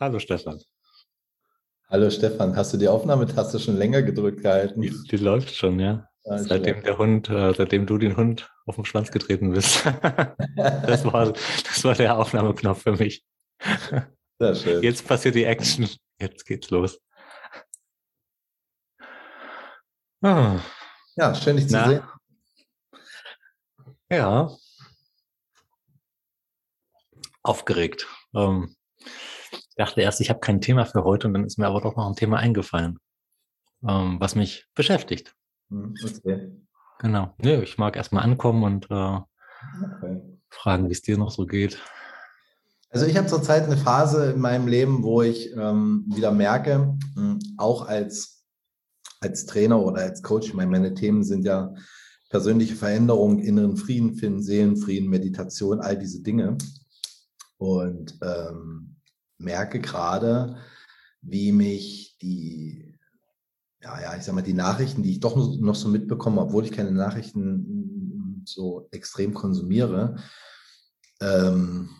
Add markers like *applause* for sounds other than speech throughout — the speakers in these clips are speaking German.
Hallo Stefan. Hallo Stefan, hast du die Aufnahmetaste schon länger gedrückt gehalten? Die, die läuft schon, ja. ja seitdem der Hund, äh, seitdem du den Hund auf den Schwanz getreten bist. *laughs* das, war, das war der Aufnahmeknopf für mich. Sehr schön. Jetzt passiert die Action. Jetzt geht's los. Ah. Ja, schön dich zu Na, sehen. Ja. Aufgeregt. Ähm, dachte erst, ich habe kein Thema für heute und dann ist mir aber doch noch ein Thema eingefallen, ähm, was mich beschäftigt. Hm, okay. Genau. Nee, ich mag erstmal ankommen und äh, okay. fragen, wie es dir noch so geht. Also ich habe zurzeit eine Phase in meinem Leben, wo ich ähm, wieder merke, hm, auch als, als Trainer oder als Coach, meine, meine Themen sind ja persönliche Veränderung, inneren Frieden finden, Seelenfrieden, Meditation, all diese Dinge. Und ähm, merke gerade, wie mich die, ja, ja, ich sag mal, die Nachrichten, die ich doch noch so mitbekomme, obwohl ich keine Nachrichten so extrem konsumiere, ähm,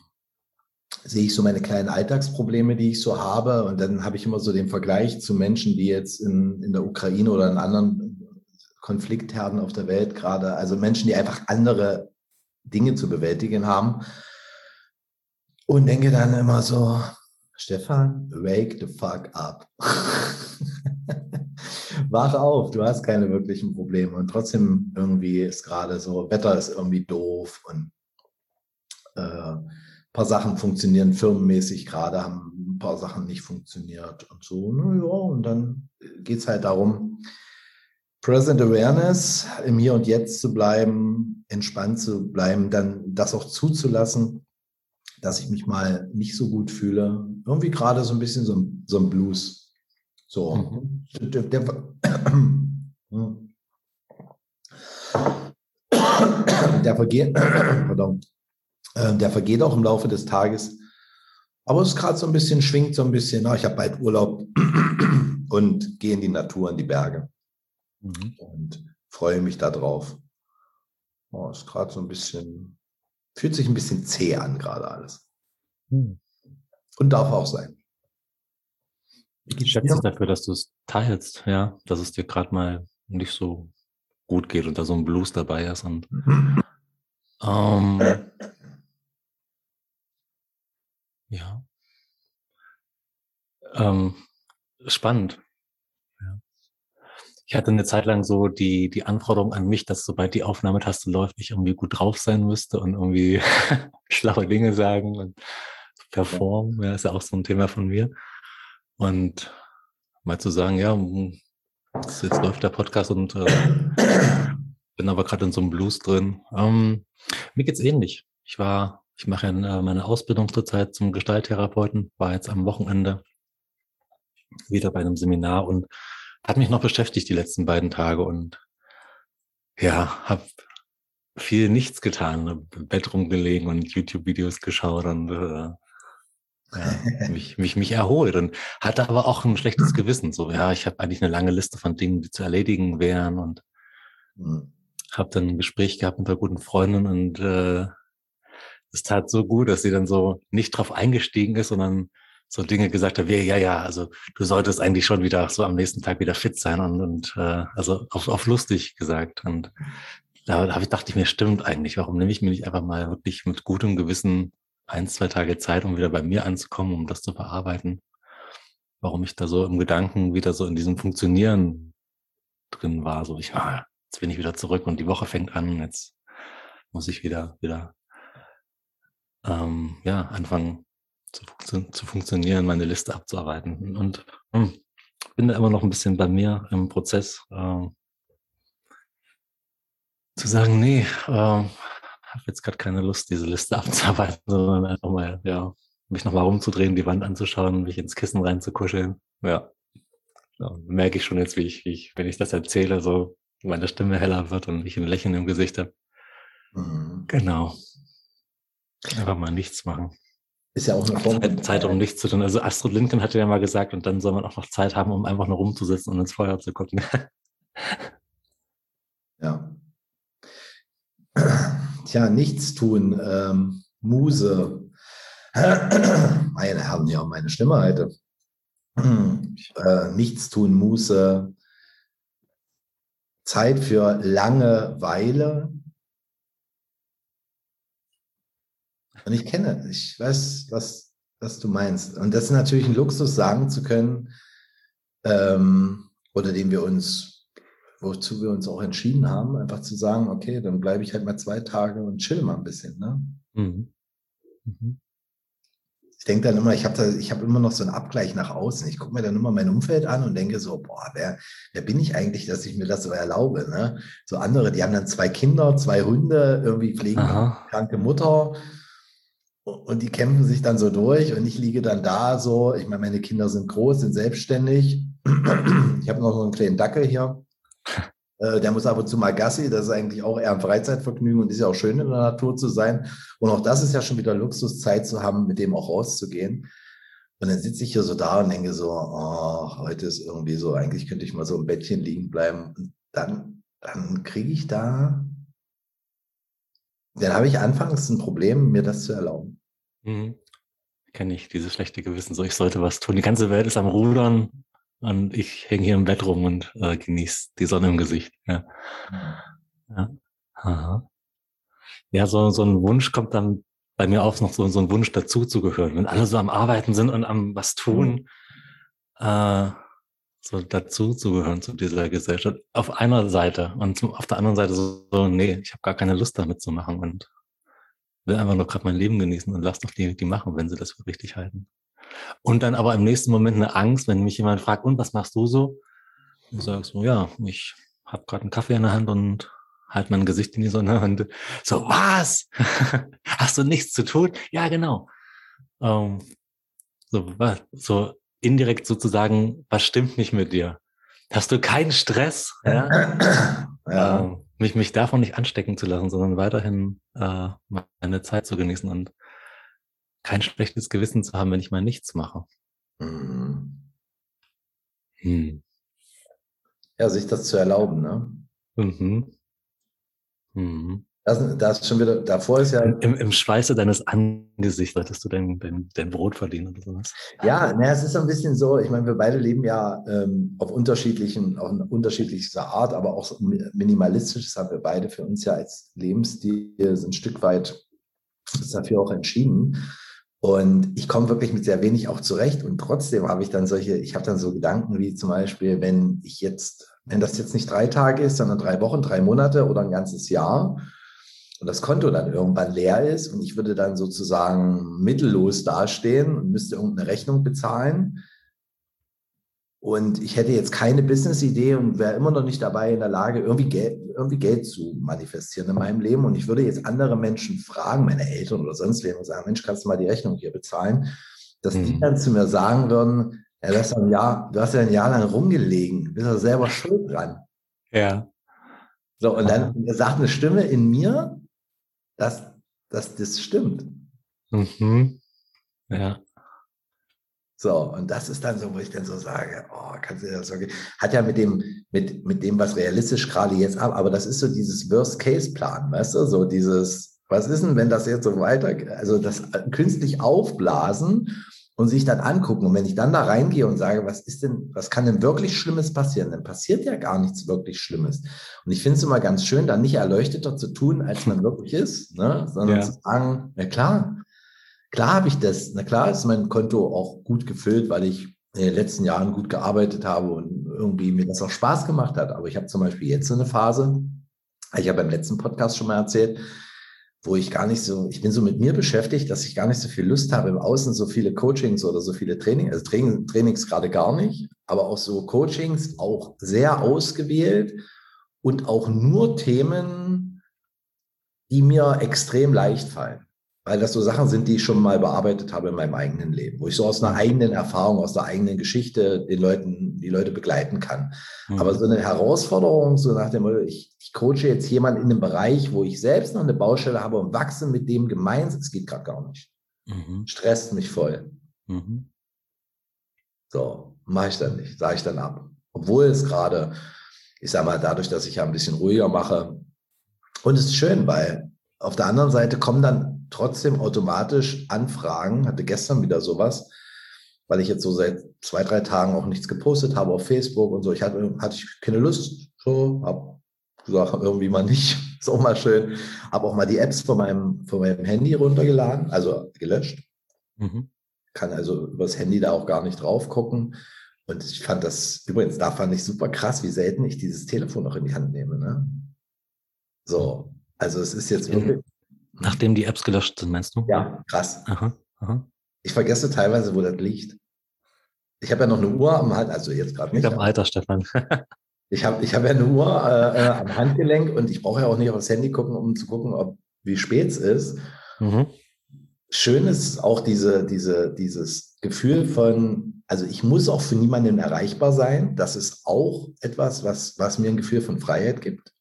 sehe ich so meine kleinen Alltagsprobleme, die ich so habe. Und dann habe ich immer so den Vergleich zu Menschen, die jetzt in, in der Ukraine oder in anderen Konfliktherden auf der Welt gerade, also Menschen, die einfach andere Dinge zu bewältigen haben. Und denke dann immer so, Stefan, wake the fuck up. *laughs* Wach auf, du hast keine wirklichen Probleme. Und trotzdem irgendwie ist gerade so, Wetter ist irgendwie doof und äh, paar Sachen funktionieren firmenmäßig gerade, haben ein paar Sachen nicht funktioniert und so. Naja, und dann geht es halt darum, Present Awareness, im Hier und Jetzt zu bleiben, entspannt zu bleiben, dann das auch zuzulassen, dass ich mich mal nicht so gut fühle. Irgendwie gerade so ein bisschen so, so ein Blues. So. Mhm. Der, der, der vergeht, pardon, äh, der vergeht auch im Laufe des Tages. Aber es ist gerade so ein bisschen, schwingt so ein bisschen, na, ich habe bald Urlaub *clears throat* und gehe in die Natur, in die Berge. Mhm. Und freue mich darauf. Oh, ist gerade so ein bisschen, fühlt sich ein bisschen zäh an, gerade alles. Mhm. Und darf auch sein. Ich schätze ja. dafür, dass du es teilst, ja, dass es dir gerade mal nicht so gut geht und da so ein Blues dabei ist. Und ähm, ja. Ähm, spannend. Ich hatte eine Zeit lang so die, die Anforderung an mich, dass sobald die Aufnahmetaste läuft, ich irgendwie gut drauf sein müsste und irgendwie *laughs* schlaue Dinge sagen und performen. Ja, ist ja auch so ein Thema von mir. Und mal zu sagen, ja, jetzt, jetzt läuft der Podcast und äh, bin aber gerade in so einem Blues drin. Ähm, mir geht's ähnlich. Ich war ich mache ja meine Ausbildung zurzeit zum Gestalttherapeuten, war jetzt am Wochenende wieder bei einem Seminar und hat mich noch beschäftigt die letzten beiden Tage und ja, habe viel nichts getan, im Bett rumgelegen und YouTube-Videos geschaut und äh, ja, *laughs* mich, mich, mich erholt und hatte aber auch ein schlechtes Gewissen. So, ja, ich habe eigentlich eine lange Liste von Dingen, die zu erledigen wären und mhm. habe dann ein Gespräch gehabt mit einer guten Freundin und äh, es tat so gut, dass sie dann so nicht drauf eingestiegen ist, sondern so Dinge gesagt hat, wie, ja, ja, also du solltest eigentlich schon wieder so am nächsten Tag wieder fit sein und, und äh, also auf, auf lustig gesagt. Und da habe ich dachte ich mir, stimmt eigentlich, warum nehme ich mir nicht einfach mal wirklich mit gutem Gewissen ein, zwei Tage Zeit, um wieder bei mir anzukommen, um das zu verarbeiten? Warum ich da so im Gedanken wieder so in diesem Funktionieren drin war, so ich, ah, jetzt bin ich wieder zurück und die Woche fängt an, jetzt muss ich wieder, wieder ähm, ja, anfangen zu, funktio zu, funktionieren, meine Liste abzuarbeiten. Und hm, bin da immer noch ein bisschen bei mir im Prozess, äh, zu sagen, nee, äh, habe jetzt gerade keine Lust, diese Liste *laughs* abzuarbeiten, sondern einfach mal, ja, mich nochmal rumzudrehen, die Wand anzuschauen, mich ins Kissen reinzukuscheln. Ja. ja merke ich schon jetzt, wie ich, wie ich, wenn ich das erzähle, so meine Stimme heller wird und ich ein Lächeln im Gesicht habe. Mhm. Genau. Einfach mal nichts machen. Ist ja auch eine Form. Zeit, Zeit, um nichts zu tun. Also Astrid Lincoln hatte ja mal gesagt, und dann soll man auch noch Zeit haben, um einfach nur rumzusitzen und ins Feuer zu gucken. *laughs* ja. Tja, nichts tun, ähm, Muse. Meine Herren, ja, meine Stimme heute. Äh, nichts tun, Muße, Zeit für Langeweile. Und ich kenne, ich weiß, was, was du meinst. Und das ist natürlich ein Luxus, sagen zu können, ähm, oder den wir uns, wozu wir uns auch entschieden haben, einfach zu sagen, okay, dann bleibe ich halt mal zwei Tage und chill mal ein bisschen. Ne? Mhm. Mhm ich denke dann immer, ich habe ich habe immer noch so einen Abgleich nach außen. Ich gucke mir dann immer mein Umfeld an und denke so, boah, wer, wer bin ich eigentlich, dass ich mir das so erlaube? Ne? So andere, die haben dann zwei Kinder, zwei Hunde, irgendwie pflegen kranke Mutter und die kämpfen sich dann so durch und ich liege dann da so, ich meine, meine Kinder sind groß, sind selbstständig. *clears throat* Ich habe noch so einen kleinen Dackel hier. Äh, der muss ab und zu mal Gassi, das ist eigentlich auch eher ein Freizeitvergnügen und ist ja auch schön in der Natur zu sein. Und auch das ist ja schon wieder Luxus, Zeit zu haben, mit dem auch rauszugehen. Und dann sitze ich hier so da und denke so, oh, heute ist irgendwie so, eigentlich könnte ich mal so im Bettchen liegen bleiben. Und dann, dann kriege ich da, dann habe ich anfangs ein Problem, mir das zu erlauben. Mhm. Kenne ich, dieses schlechte Gewissen, so ich sollte was tun. Die ganze Welt ist am Rudern und ich hänge hier im Bett rum und äh, genieße die Sonne im Gesicht. Ja, ja. Ja so, so ein Wunsch kommt dann bei mir auch noch so, so ein Wunsch dazu zu gehören. Wenn alle so am Arbeiten sind und am was tun, äh, so dazu zu gehören zu dieser Gesellschaft. Auf einer Seite und auf der anderen Seite so, so nee, ich habe gar keine Lust damit zu machen und will einfach nur gerade mein Leben genießen und lass doch die, die machen, wenn sie das für richtig halten. Und dann aber im nächsten Moment eine Angst, wenn mich jemand fragt, und was machst du so? Und sagst so, ja, ich habe gerade einen Kaffee in der Hand und halt mein Gesicht in die Sonne *laughs* und so, was? *laughs* Hast du nichts zu tun? Ja, genau. Ähm, so, so indirekt sozusagen, was stimmt nicht mit dir? Hast du keinen Stress? Ja? *clears throat* ja. Ähm, mich, mich davon nicht anstecken zu lassen, sondern weiterhin äh, meine Zeit zu genießen und kein schlechtes Gewissen zu haben, wenn ich mal nichts mache. Mhm. Hm. Ja, sich das zu erlauben, ne? Mhm. Mhm. Das, das schon wieder, davor ist ja. Im, im Schweiße deines Angesichts solltest du dein, dein, dein Brot verdienen oder sowas. Ja, na, es ist so ein bisschen so, ich meine, wir beide leben ja ähm, auf unterschiedlichen, auf unterschiedlichster Art, aber auch minimalistisch. Das haben wir beide für uns ja als Lebensstil ein Stück weit dafür auch entschieden. Und ich komme wirklich mit sehr wenig auch zurecht. Und trotzdem habe ich dann solche, ich habe dann so Gedanken wie zum Beispiel, wenn ich jetzt, wenn das jetzt nicht drei Tage ist, sondern drei Wochen, drei Monate oder ein ganzes Jahr und das Konto dann irgendwann leer ist und ich würde dann sozusagen mittellos dastehen und müsste irgendeine Rechnung bezahlen, und ich hätte jetzt keine Business-Idee und wäre immer noch nicht dabei in der Lage, irgendwie Geld, irgendwie Geld zu manifestieren in meinem Leben. Und ich würde jetzt andere Menschen fragen, meine Eltern oder sonst wen, und sagen, Mensch, kannst du mal die Rechnung hier bezahlen? Dass mhm. die dann zu mir sagen würden, ja, du hast, ein Jahr, du hast ja ein Jahr lang rumgelegen, bist ja selber schuld dran. Ja. So, und dann sagt eine Stimme in mir, dass, dass das stimmt. Mhm. Ja. So, und das ist dann so, wo ich dann so sage, oh, kannst du das so, hat ja mit dem, mit, mit dem, was realistisch gerade jetzt ab, aber das ist so dieses Worst-Case-Plan, weißt du, so dieses, was ist denn, wenn das jetzt so weiter, also das künstlich aufblasen und sich dann angucken. Und wenn ich dann da reingehe und sage, was ist denn, was kann denn wirklich Schlimmes passieren? Dann passiert ja gar nichts wirklich Schlimmes. Und ich finde es immer ganz schön, dann nicht erleuchteter zu tun, als man wirklich ist, ne? sondern ja. zu sagen, na klar, Klar habe ich das. Na klar ist mein Konto auch gut gefüllt, weil ich in den letzten Jahren gut gearbeitet habe und irgendwie mir das auch Spaß gemacht hat. Aber ich habe zum Beispiel jetzt so eine Phase, ich habe beim letzten Podcast schon mal erzählt, wo ich gar nicht so, ich bin so mit mir beschäftigt, dass ich gar nicht so viel Lust habe, im Außen so viele Coachings oder so viele Trainings, also Training, Trainings gerade gar nicht, aber auch so Coachings, auch sehr ausgewählt und auch nur Themen, die mir extrem leicht fallen weil das so Sachen sind, die ich schon mal bearbeitet habe in meinem eigenen Leben, wo ich so aus einer eigenen Erfahrung, aus der eigenen Geschichte den Leuten, die Leute begleiten kann. Mhm. Aber so eine Herausforderung, so nach dem Motto, ich, ich coache jetzt jemanden in einem Bereich, wo ich selbst noch eine Baustelle habe und wachse mit dem gemeinsam, es geht gerade gar nicht. Mhm. Stresst mich voll. Mhm. So, mache ich dann nicht, sage ich dann ab. Obwohl es gerade, ich sage mal, dadurch, dass ich ja ein bisschen ruhiger mache, und es ist schön, weil auf der anderen Seite kommen dann trotzdem automatisch Anfragen, hatte gestern wieder sowas, weil ich jetzt so seit zwei, drei Tagen auch nichts gepostet habe auf Facebook und so. Ich hatte, hatte ich keine Lust, so, hab gesagt, irgendwie mal nicht, *laughs* ist auch mal schön. Habe auch mal die Apps von meinem, von meinem Handy runtergeladen, also gelöscht. Mhm. Kann also übers Handy da auch gar nicht drauf gucken. Und ich fand das, übrigens, da fand ich super krass, wie selten ich dieses Telefon noch in die Hand nehme. Ne? So, also es ist jetzt wirklich. Nachdem die Apps gelöscht sind, meinst du? Ja, krass. Aha, aha. Ich vergesse teilweise, wo das liegt. Ich habe ja noch eine Uhr am Hals, also jetzt gerade nicht. Am Alter, Stefan. *laughs* ich habe ich hab ja eine Uhr äh, äh, am Handgelenk und ich brauche ja auch nicht aufs Handy gucken, um zu gucken, ob wie spät es ist. Mhm. Schön ist auch diese, diese, dieses Gefühl von, also ich muss auch für niemanden erreichbar sein. Das ist auch etwas, was, was mir ein Gefühl von Freiheit gibt.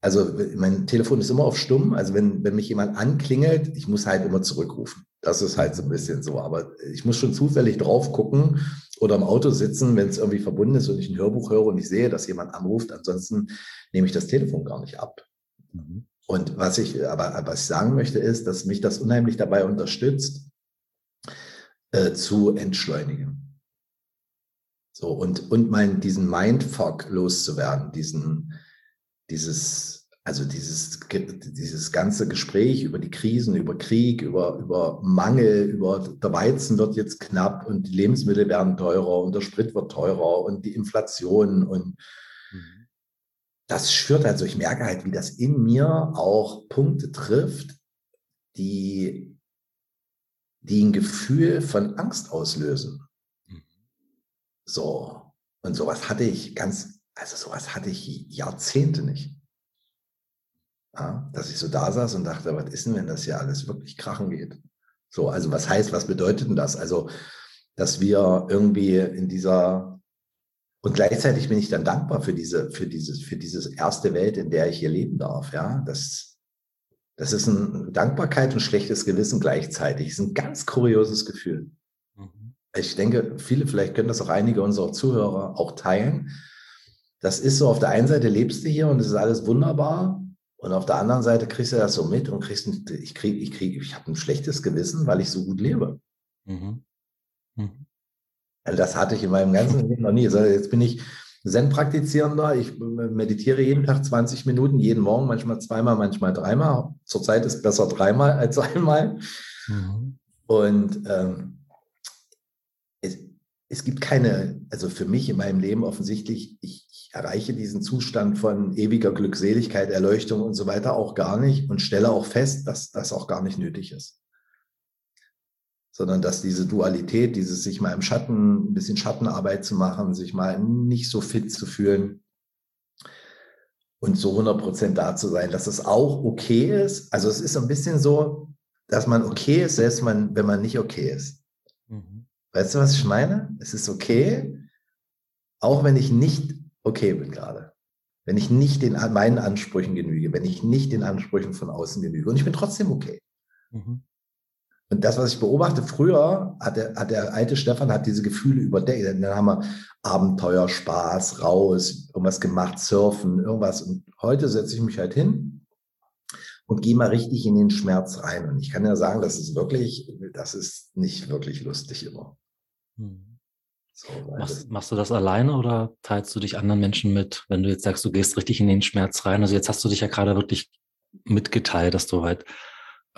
Also mein Telefon ist immer auf stumm. Also wenn, wenn mich jemand anklingelt, ich muss halt immer zurückrufen. Das ist halt so ein bisschen so. Aber ich muss schon zufällig drauf gucken oder im Auto sitzen, wenn es irgendwie verbunden ist und ich ein Hörbuch höre und ich sehe, dass jemand anruft. Ansonsten nehme ich das Telefon gar nicht ab. Mhm. Und was ich aber was ich sagen möchte, ist, dass mich das unheimlich dabei unterstützt, äh, zu entschleunigen. So, und, und mein, diesen Mindfuck loszuwerden, diesen, dieses, also dieses, dieses ganze Gespräch über die Krisen, über Krieg, über, über Mangel, über der Weizen wird jetzt knapp und die Lebensmittel werden teurer und der Sprit wird teurer und die Inflation und mhm. das schürt also, ich merke halt, wie das in mir auch Punkte trifft, die, die ein Gefühl von Angst auslösen. Mhm. So. Und sowas hatte ich ganz also sowas hatte ich Jahrzehnte nicht. Ja, dass ich so da saß und dachte, was ist denn, wenn das hier alles wirklich krachen geht? So, also was heißt, was bedeutet denn das? Also, dass wir irgendwie in dieser und gleichzeitig bin ich dann dankbar für diese, für dieses, für dieses erste Welt, in der ich hier leben darf. Ja, das, das ist ein Dankbarkeit und schlechtes Gewissen gleichzeitig. Das ist ein ganz kurioses Gefühl. Mhm. Ich denke, viele, vielleicht können das auch einige unserer Zuhörer auch teilen, das ist so, auf der einen Seite lebst du hier und es ist alles wunderbar. Und auf der anderen Seite kriegst du das so mit und kriegst, ich kriege, ich kriege, ich habe ein schlechtes Gewissen, weil ich so gut lebe. Mhm. Mhm. Also das hatte ich in meinem ganzen Leben noch nie. Also jetzt bin ich Zen-Praktizierender. Ich meditiere jeden Tag 20 Minuten, jeden Morgen, manchmal zweimal, manchmal dreimal. Zurzeit ist besser dreimal als einmal. Mhm. Und ähm, es, es gibt keine, also für mich in meinem Leben offensichtlich, ich, erreiche diesen Zustand von ewiger Glückseligkeit, Erleuchtung und so weiter auch gar nicht und stelle auch fest, dass das auch gar nicht nötig ist. Sondern dass diese Dualität, dieses sich mal im Schatten, ein bisschen Schattenarbeit zu machen, sich mal nicht so fit zu fühlen und so 100 Prozent da zu sein, dass es auch okay ist. Also es ist ein bisschen so, dass man okay ist, selbst man, wenn man nicht okay ist. Mhm. Weißt du, was ich meine? Es ist okay, auch wenn ich nicht okay bin gerade. Wenn ich nicht den, meinen Ansprüchen genüge, wenn ich nicht den Ansprüchen von außen genüge. Und ich bin trotzdem okay. Mhm. Und das, was ich beobachte, früher hat der, hat der alte Stefan hat diese Gefühle überdeckt. Dann haben wir Abenteuer, Spaß, raus, irgendwas gemacht, surfen, irgendwas. Und heute setze ich mich halt hin und gehe mal richtig in den Schmerz rein. Und ich kann ja sagen, das ist wirklich, das ist nicht wirklich lustig immer. Mhm. So, machst, machst, du das alleine oder teilst du dich anderen Menschen mit, wenn du jetzt sagst, du gehst richtig in den Schmerz rein? Also jetzt hast du dich ja gerade wirklich mitgeteilt, dass du halt,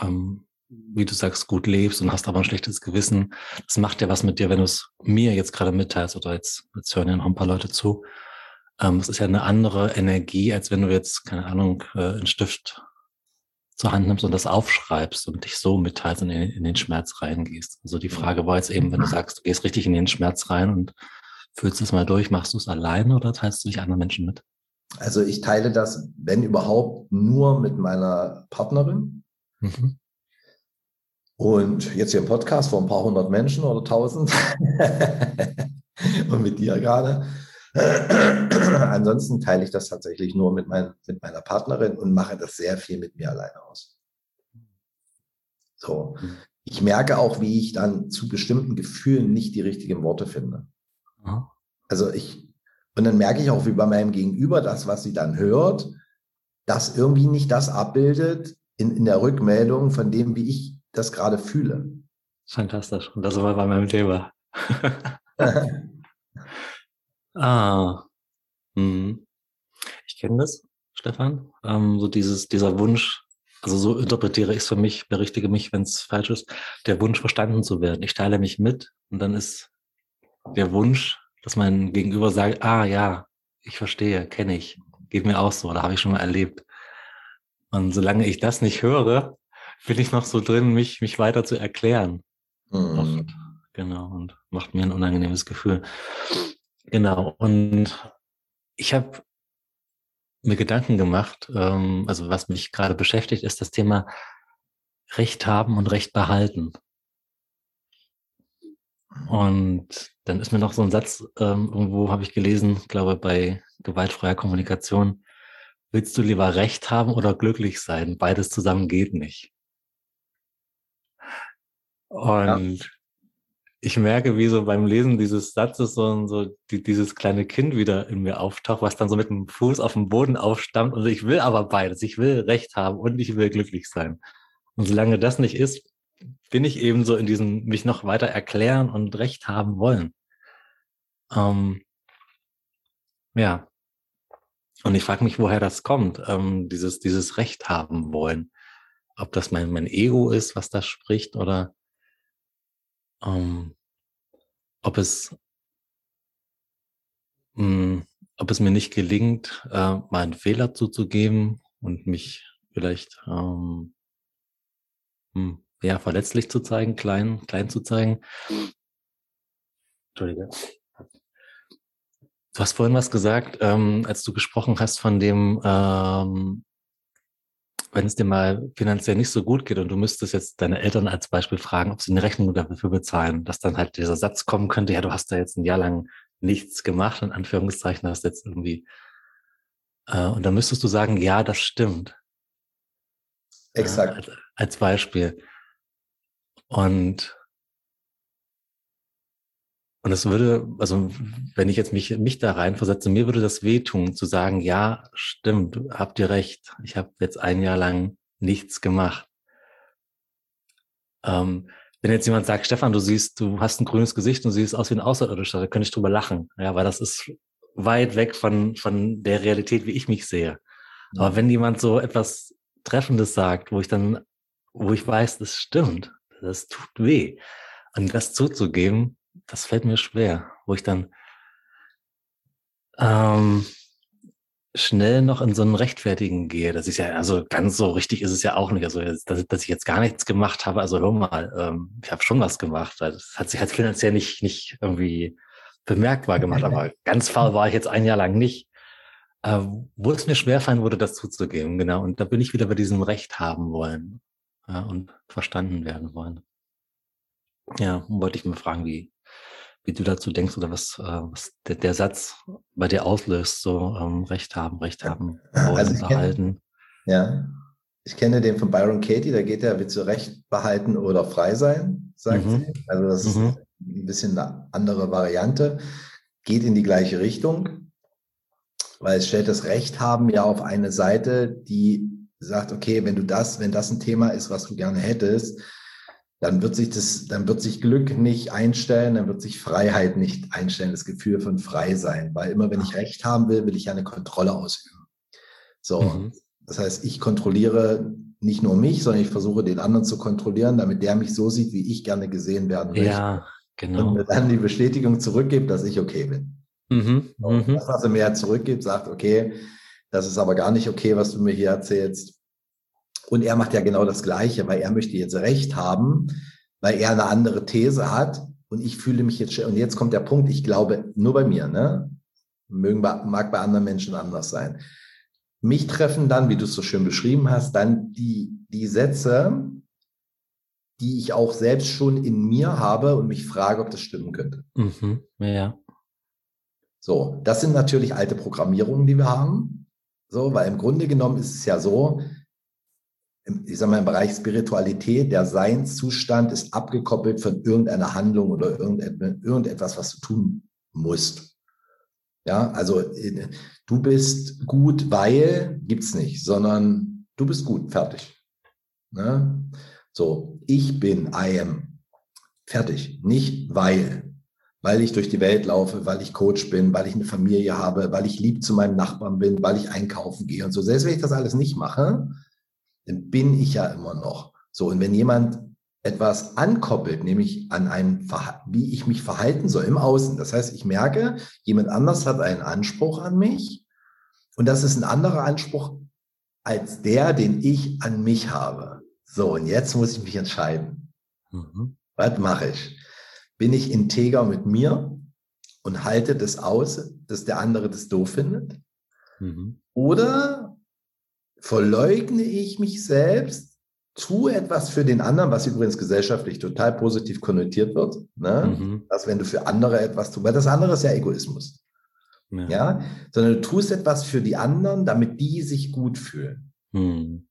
ähm, wie du sagst, gut lebst und hast aber ein schlechtes Gewissen. Das macht ja was mit dir, wenn du es mir jetzt gerade mitteilst oder jetzt, jetzt hören ja noch ein paar Leute zu. Ähm, es ist ja eine andere Energie, als wenn du jetzt, keine Ahnung, äh, einen Stift zur Hand nimmst und das aufschreibst und dich so mitteilst und in, in, den Schmerz reingehst. Also die Frage war jetzt eben, wenn du sagst, du gehst richtig in den Schmerz rein und fühlst es mal durch, machst du es alleine oder teilst du dich anderen Menschen mit? Also ich teile das, wenn überhaupt, nur mit meiner Partnerin. Mhm. Und jetzt hier im Podcast vor ein paar hundert Menschen oder tausend. *laughs* und mit dir gerade. *clears throat* Ansonsten teile ich das tatsächlich nur mit, mein, mit meiner Partnerin und mache das sehr viel mit mir alleine aus. So. Ich merke auch, wie ich dann zu bestimmten Gefühlen nicht die richtigen Worte finde. Also ich, und dann merke ich auch, wie bei meinem Gegenüber das, was sie dann hört, das irgendwie nicht das abbildet, in, in der Rückmeldung von dem, wie ich das gerade fühle. Fantastisch. Und das war bei meinem Thema. *laughs* *laughs* ah. Hm. Ich kenne das, Stefan. Ähm, so dieses, dieser Wunsch, also so interpretiere ich es für mich, berichtige mich, wenn es falsch ist, der Wunsch verstanden zu werden. Ich teile mich mit und dann ist der Wunsch, dass mein Gegenüber sagt, ah ja, ich verstehe, kenne ich, geht mir auch so, oder habe ich schon mal erlebt. Und solange ich das nicht höre, bin ich noch so drin, mich, mich weiter zu erklären. Mhm. Genau, und macht mir ein unangenehmes Gefühl. Genau, und ich habe mir Gedanken gemacht, ähm, also was mich gerade beschäftigt, ist das Thema Recht haben und Recht behalten. Und dann ist mir noch so ein Satz, ähm, irgendwo habe ich gelesen, glaube bei gewaltfreier Kommunikation, willst du lieber Recht haben oder glücklich sein? Beides zusammen geht nicht. Und ja. Ich merke, wie so beim Lesen dieses Satzes so, so die, dieses kleine Kind wieder in mir auftaucht, was dann so mit dem Fuß auf dem Boden aufstammt. Und ich will aber beides. Ich will Recht haben und ich will glücklich sein. Und solange das nicht ist, bin ich eben so in diesem mich noch weiter erklären und Recht haben wollen. Ähm, ja. Und ich frage mich, woher das kommt, ähm, dieses, dieses Recht haben wollen. Ob das mein, mein Ego ist, was da spricht, oder ähm, ob es mh, hm, ob es mir nicht gelingt, äh, mal einen Fehler zuzugeben und mich vielleicht ähm, mh, hm, ja, verletzlich zu zeigen, klein, klein zu zeigen. Entschuldige. Du hast vorhin was gesagt, ähm, als du gesprochen hast von dem, ähm, wenn es dir mal finanziell nicht so gut geht und du müsstest jetzt deine Eltern als Beispiel fragen, ob sie eine Rechnung dafür bezahlen, dass dann halt dieser Satz kommen könnte, ja, du hast da jetzt ein Jahr lang nichts gemacht, in Anführungszeichen, hast jetzt irgendwie, äh, und dann müsstest du sagen, ja, das stimmt. Exakt. Äh, als, als Beispiel. Und und es würde, also wenn ich jetzt mich, mich da reinversetze, mir würde das wehtun, zu sagen, ja, stimmt, habt ihr recht, ich habe jetzt ein Jahr lang nichts gemacht. Ähm, wenn jetzt jemand sagt, Stefan, du siehst, du hast ein grünes Gesicht und siehst aus wie ein Außerirdischer, da könnte ich drüber lachen, ja, weil das ist weit weg von, von der Realität, wie ich mich sehe. Aber wenn jemand so etwas Treffendes sagt, wo ich dann, wo ich weiß, das stimmt, das tut weh, und das zuzugeben, das fällt mir schwer, wo ich dann ähm, schnell noch in so einen Rechtfertigen gehe. Das ist ja, also ganz so richtig ist es ja auch nicht. Also, dass, dass ich jetzt gar nichts gemacht habe, also hör mal, ähm, ich habe schon was gemacht. Das hat sich halt finanziell nicht, nicht irgendwie bemerkbar *laughs* gemacht, aber ganz faul war ich jetzt ein Jahr lang nicht. Äh, wo es mir schwerfallen würde, das zuzugeben, genau. Und da bin ich wieder bei diesem Recht haben wollen ja, und verstanden werden wollen. Ja, wollte ich mal fragen, wie, wie du dazu denkst oder was, äh, was der, der, Satz bei dir auslöst, so ähm, Recht haben, Recht haben, also behalten. Ja, ich kenne den von Byron Katie, da geht er, willst du Recht behalten oder frei sein, sagt mhm. sie. Also das ist mhm. ein bisschen eine andere Variante, geht in die gleiche Richtung, weil es stellt das Recht haben ja auf eine Seite, die sagt, okay, wenn du das, wenn das ein Thema ist, was du gerne hättest, dann wird sich das, dann wird sich Glück nicht einstellen, dann wird sich Freiheit nicht einstellen, das Gefühl von frei sein, weil immer wenn ich Recht haben will, will ich eine Kontrolle ausüben. So, mhm. das heißt, ich kontrolliere nicht nur mich, sondern ich versuche den anderen zu kontrollieren, damit der mich so sieht, wie ich gerne gesehen werden möchte. Ja, genau. Und mir dann die Bestätigung zurückgibt, dass ich okay bin. Mhm. Und mhm. das, was er mir zurückgibt, sagt, okay, das ist aber gar nicht okay, was du mir hier erzählst und er macht ja genau das Gleiche, weil er möchte jetzt Recht haben, weil er eine andere These hat. Und ich fühle mich jetzt, und jetzt kommt der Punkt, ich glaube, nur bei mir, ne? Mögen, mag bei anderen Menschen anders sein. Mich treffen dann, wie du es so schön beschrieben hast, dann die, die Sätze, die ich auch selbst schon in mir habe und mich frage, ob das stimmen könnte. Mhm, ja. So, das sind natürlich alte Programmierungen, die wir haben. So, weil im Grunde genommen ist es ja so, ich sage mal, im Bereich Spiritualität, der Seinszustand ist abgekoppelt von irgendeiner Handlung oder irgendetwas, was du tun musst. Ja, also du bist gut, weil gibt's nicht, sondern du bist gut, fertig. Ne? So, ich bin, I am. Fertig. Nicht weil. Weil ich durch die Welt laufe, weil ich Coach bin, weil ich eine Familie habe, weil ich lieb zu meinem Nachbarn bin, weil ich einkaufen gehe und so. Selbst wenn ich das alles nicht mache, dann bin ich ja immer noch. So, und wenn jemand etwas ankoppelt, nämlich an ein, wie ich mich verhalten soll im Außen. Das heißt, ich merke, jemand anders hat einen Anspruch an mich und das ist ein anderer Anspruch als der, den ich an mich habe. So, und jetzt muss ich mich entscheiden. Mhm. Was mache ich? Bin ich integer mit mir und halte das aus, dass der andere das doof findet? Mhm. Oder verleugne ich mich selbst tu etwas für den anderen, was übrigens gesellschaftlich total positiv konnotiert wird, ne? Mhm. dass wenn du für andere etwas tust, weil das andere ist ja Egoismus. Ja. ja. Sondern du tust etwas für die anderen, damit die sich gut fühlen. Mhm.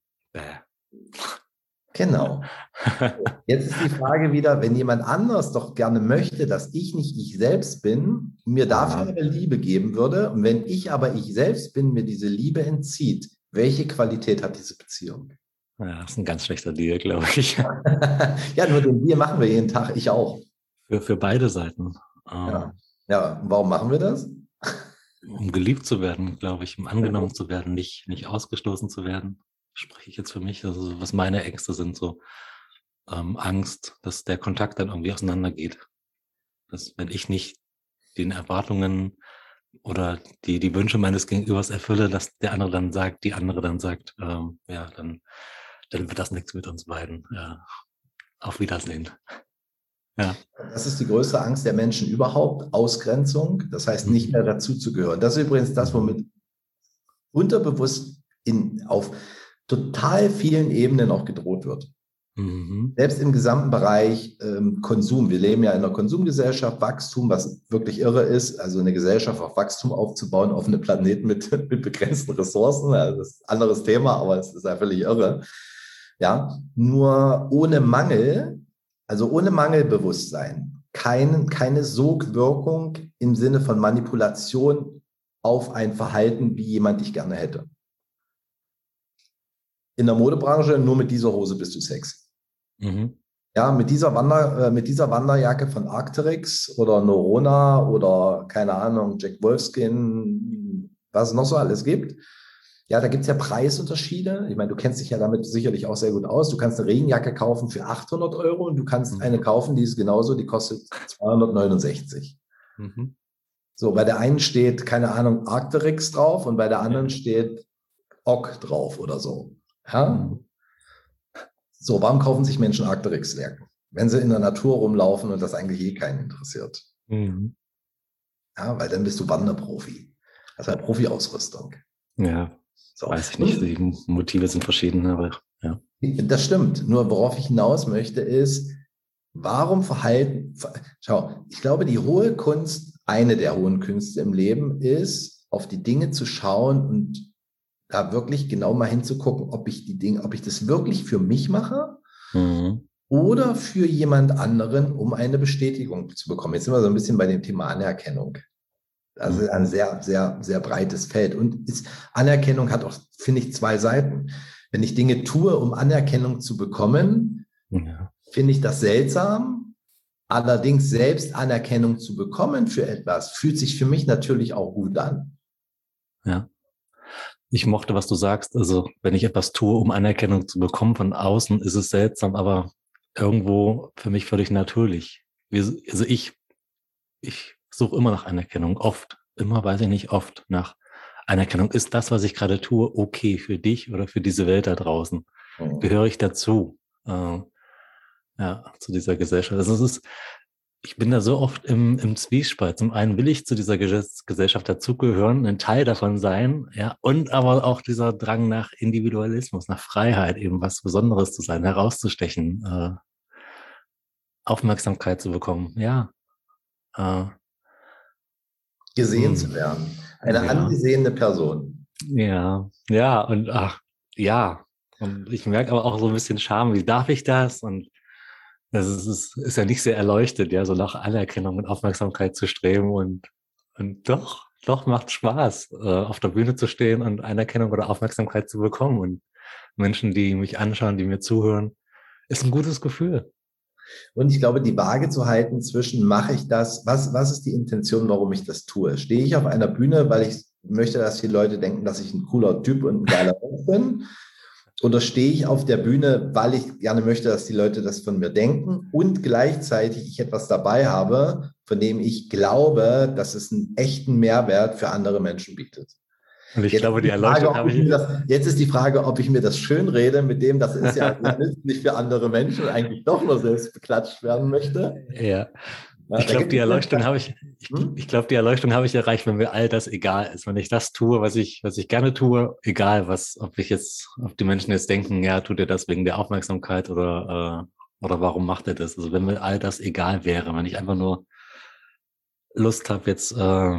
Genau. *laughs* Jetzt ist die Frage wieder, wenn jemand anders doch gerne möchte, dass ich nicht ich selbst bin, mir dafür eine Liebe geben würde, und wenn ich aber ich selbst bin, mir diese Liebe entzieht, welche Qualität hat diese Beziehung? Ja, das ist ein ganz schlechter Deal, glaube ich. *laughs* ja, nur den Deal machen wir jeden Tag, ich auch. Für, für beide Seiten. Ja. Ähm, ja, warum machen wir das? Um geliebt zu werden, glaube ich, um angenommen zu werden, nicht, nicht ausgestoßen zu werden. Spreche ich jetzt für mich, also was meine Ängste sind, so ähm, Angst, dass der Kontakt dann irgendwie auseinandergeht. Dass wenn ich nicht den Erwartungen oder die, die Wünsche meines Gegenübers erfülle, dass der andere dann sagt, die andere dann sagt, ähm, ja, dann dann wird das nichts mit uns beiden. Ja. Auf Wiedersehen. Ja. Das ist die größte Angst der Menschen überhaupt, Ausgrenzung, das heißt nicht mhm. mehr dazu zu gehören. Das ist übrigens das, womit unterbewusst in, auf total vielen Ebenen auch gedroht wird. Mhm. Selbst im gesamten Bereich ähm, Konsum. Wir leben ja in einer Konsumgesellschaft, Wachstum, was wirklich irre ist. Also eine Gesellschaft auf Wachstum aufzubauen, auf einem Planeten mit, *laughs* mit begrenzten Ressourcen. Also das ist ein anderes Thema, aber es ist ja völlig irre. Ja, nur ohne Mangel, also ohne Mangelbewusstsein, kein, keine Sogwirkung im Sinne von Manipulation auf ein Verhalten, wie jemand dich gerne hätte. In der Modebranche nur mit dieser Hose bist du sexy. Mhm. Ja, mit dieser, Wander, äh, mit dieser Wanderjacke von Arcteryx oder Norona oder keine Ahnung, Jack Wolfskin, was es noch so alles gibt, ja, da gibt es ja Preisunterschiede. Ich meine, du kennst dich ja damit sicherlich auch sehr gut aus. Du kannst eine Regenjacke kaufen für 800 Euro und du kannst mhm. eine kaufen, die ist genauso, die kostet 269. Mhm. So, bei der einen steht, keine Ahnung, Arcteryx drauf und bei der anderen steht Ock drauf oder so. Ja? Mhm. So, warum kaufen sich Menschen Arcteryx-Jacken? Wenn sie in der Natur rumlaufen und das eigentlich eh keinen interessiert. Mhm. Ja, weil dann bist du Wanderprofi. Das ist halt Profi-Ausrüstung. Ja, so. Weiß ich nicht, die Motive sind verschieden, aber ja. Das stimmt. Nur worauf ich hinaus möchte, ist, warum verhalten, schau, ich glaube, die hohe Kunst, eine der hohen Künste im Leben ist, auf die Dinge zu schauen und da wirklich genau mal hinzugucken, ob ich die Dinge, ob ich das wirklich für mich mache mhm. oder für jemand anderen, um eine Bestätigung zu bekommen. Jetzt sind wir so ein bisschen bei dem Thema Anerkennung. Also ein sehr, sehr, sehr breites Feld. Und ist, Anerkennung hat auch, finde ich, zwei Seiten. Wenn ich Dinge tue, um Anerkennung zu bekommen, ja. finde ich das seltsam. Allerdings selbst Anerkennung zu bekommen für etwas, fühlt sich für mich natürlich auch gut an. Ja. Ich mochte, was du sagst. Also, wenn ich etwas tue, um Anerkennung zu bekommen von außen, ist es seltsam, aber irgendwo für mich völlig natürlich. Also ich, ich suche immer nach Anerkennung, oft, immer weiß ich nicht, oft nach Anerkennung. Ist das, was ich gerade tue, okay für dich oder für diese Welt da draußen? Mhm. Gehöre ich dazu? Äh, ja, zu dieser Gesellschaft. Also es ist, ich bin da so oft im, im Zwiespalt. Zum einen will ich zu dieser Gesellschaft dazugehören, ein Teil davon sein, ja, und aber auch dieser Drang nach Individualismus, nach Freiheit, eben was Besonderes zu sein, herauszustechen, äh, Aufmerksamkeit zu bekommen, ja. Äh, gesehen hm. zu werden. Eine ja. angesehene Person. Ja, ja, und ach, ja. Und ich merke aber auch so ein bisschen Scham, wie darf ich das? Und das ist, ist, ist ja nicht sehr erleuchtet, ja, so nach Anerkennung und Aufmerksamkeit zu streben und, und doch, doch macht Spaß, äh, auf der Bühne zu stehen und Anerkennung oder Aufmerksamkeit zu bekommen. Und Menschen, die mich anschauen, die mir zuhören, ist ein gutes Gefühl. Und ich glaube, die Waage zu halten zwischen, mache ich das, was, was ist die Intention, warum ich das tue? Stehe ich auf einer Bühne, weil ich möchte, dass die Leute denken, dass ich ein cooler Typ und ein geiler Mensch bin? Oder stehe ich auf der Bühne, weil ich gerne möchte, dass die Leute das von mir denken und gleichzeitig ich etwas dabei habe, von dem ich glaube, dass es einen echten Mehrwert für andere Menschen bietet? Und ich jetzt glaube, die Erleuchtung habe ich. Das, jetzt ist die Frage, ob ich mir das schön rede, mit dem, das ist ja *laughs* nicht für andere Menschen, eigentlich doch nur selbst beklatscht werden möchte. Ja. Ich glaube, die Erleuchtung habe ich, ich, hm? ich glaube, die Erleuchtung habe ich erreicht, wenn mir all das egal ist. Wenn ich das tue, was ich, was ich gerne tue, egal was, ob ich jetzt, ob die Menschen jetzt denken, ja, tut er das wegen der Aufmerksamkeit oder, äh, oder warum macht er das? Also wenn mir all das egal wäre, wenn ich einfach nur Lust habe, jetzt äh,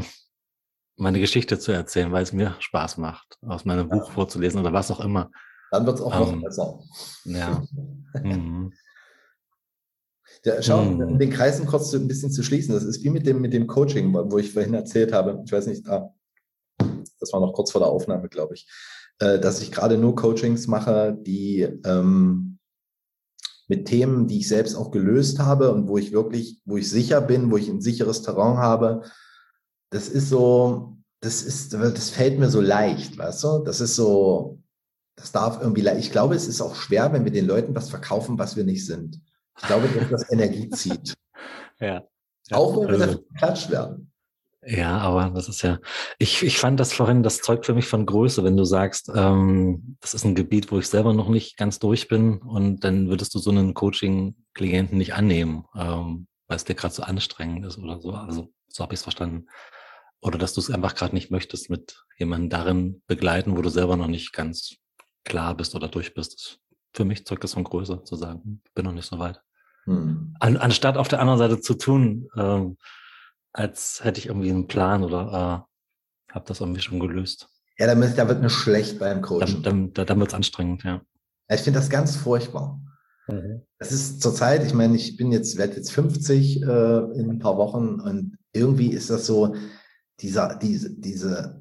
meine Geschichte zu erzählen, weil es mir Spaß macht, aus meinem ja. Buch vorzulesen oder was auch immer. Dann wird es auch ähm, noch besser. Ja. *laughs* mhm. Ja schau, um den Kreisen kurz ein bisschen zu schließen, das ist wie mit dem, mit dem Coaching, wo ich vorhin erzählt habe. Ich weiß nicht, ah, das war noch kurz vor der Aufnahme, glaube ich, äh, dass ich gerade nur Coachings mache, die ähm, mit Themen, die ich selbst auch gelöst habe und wo ich wirklich, wo ich sicher bin, wo ich ein sicheres Terrain habe, das ist so, das ist, das fällt mir so leicht, weißt du? Das ist so, das darf irgendwie, ich glaube, es ist auch schwer, wenn wir den Leuten was verkaufen, was wir nicht sind. Ich glaube, dass das Energie zieht. Ja. Auch wenn wir also, dafür geklatscht werden. Ja, aber das ist ja, ich, ich fand das vorhin, das zeugt für mich von Größe, wenn du sagst, ähm, das ist ein Gebiet, wo ich selber noch nicht ganz durch bin und dann würdest du so einen Coaching-Klienten nicht annehmen, ähm, weil es dir gerade so anstrengend ist oder so. Also so habe ich es verstanden. Oder dass du es einfach gerade nicht möchtest mit jemandem darin begleiten, wo du selber noch nicht ganz klar bist oder durch bist. Für mich zeugt das von Größe, zu sagen, ich bin noch nicht so weit. Hm. An, anstatt auf der anderen Seite zu tun, ähm, als hätte ich irgendwie einen Plan oder äh, habe das irgendwie schon gelöst. Ja, damit, da wird mir schlecht beim Coaching. Dann, dann, dann wird es anstrengend, ja. Ich finde das ganz furchtbar. Mhm. Das ist zurzeit, ich meine, ich bin jetzt, werde jetzt 50 äh, in ein paar Wochen und irgendwie ist das so, dieser, diese, diese,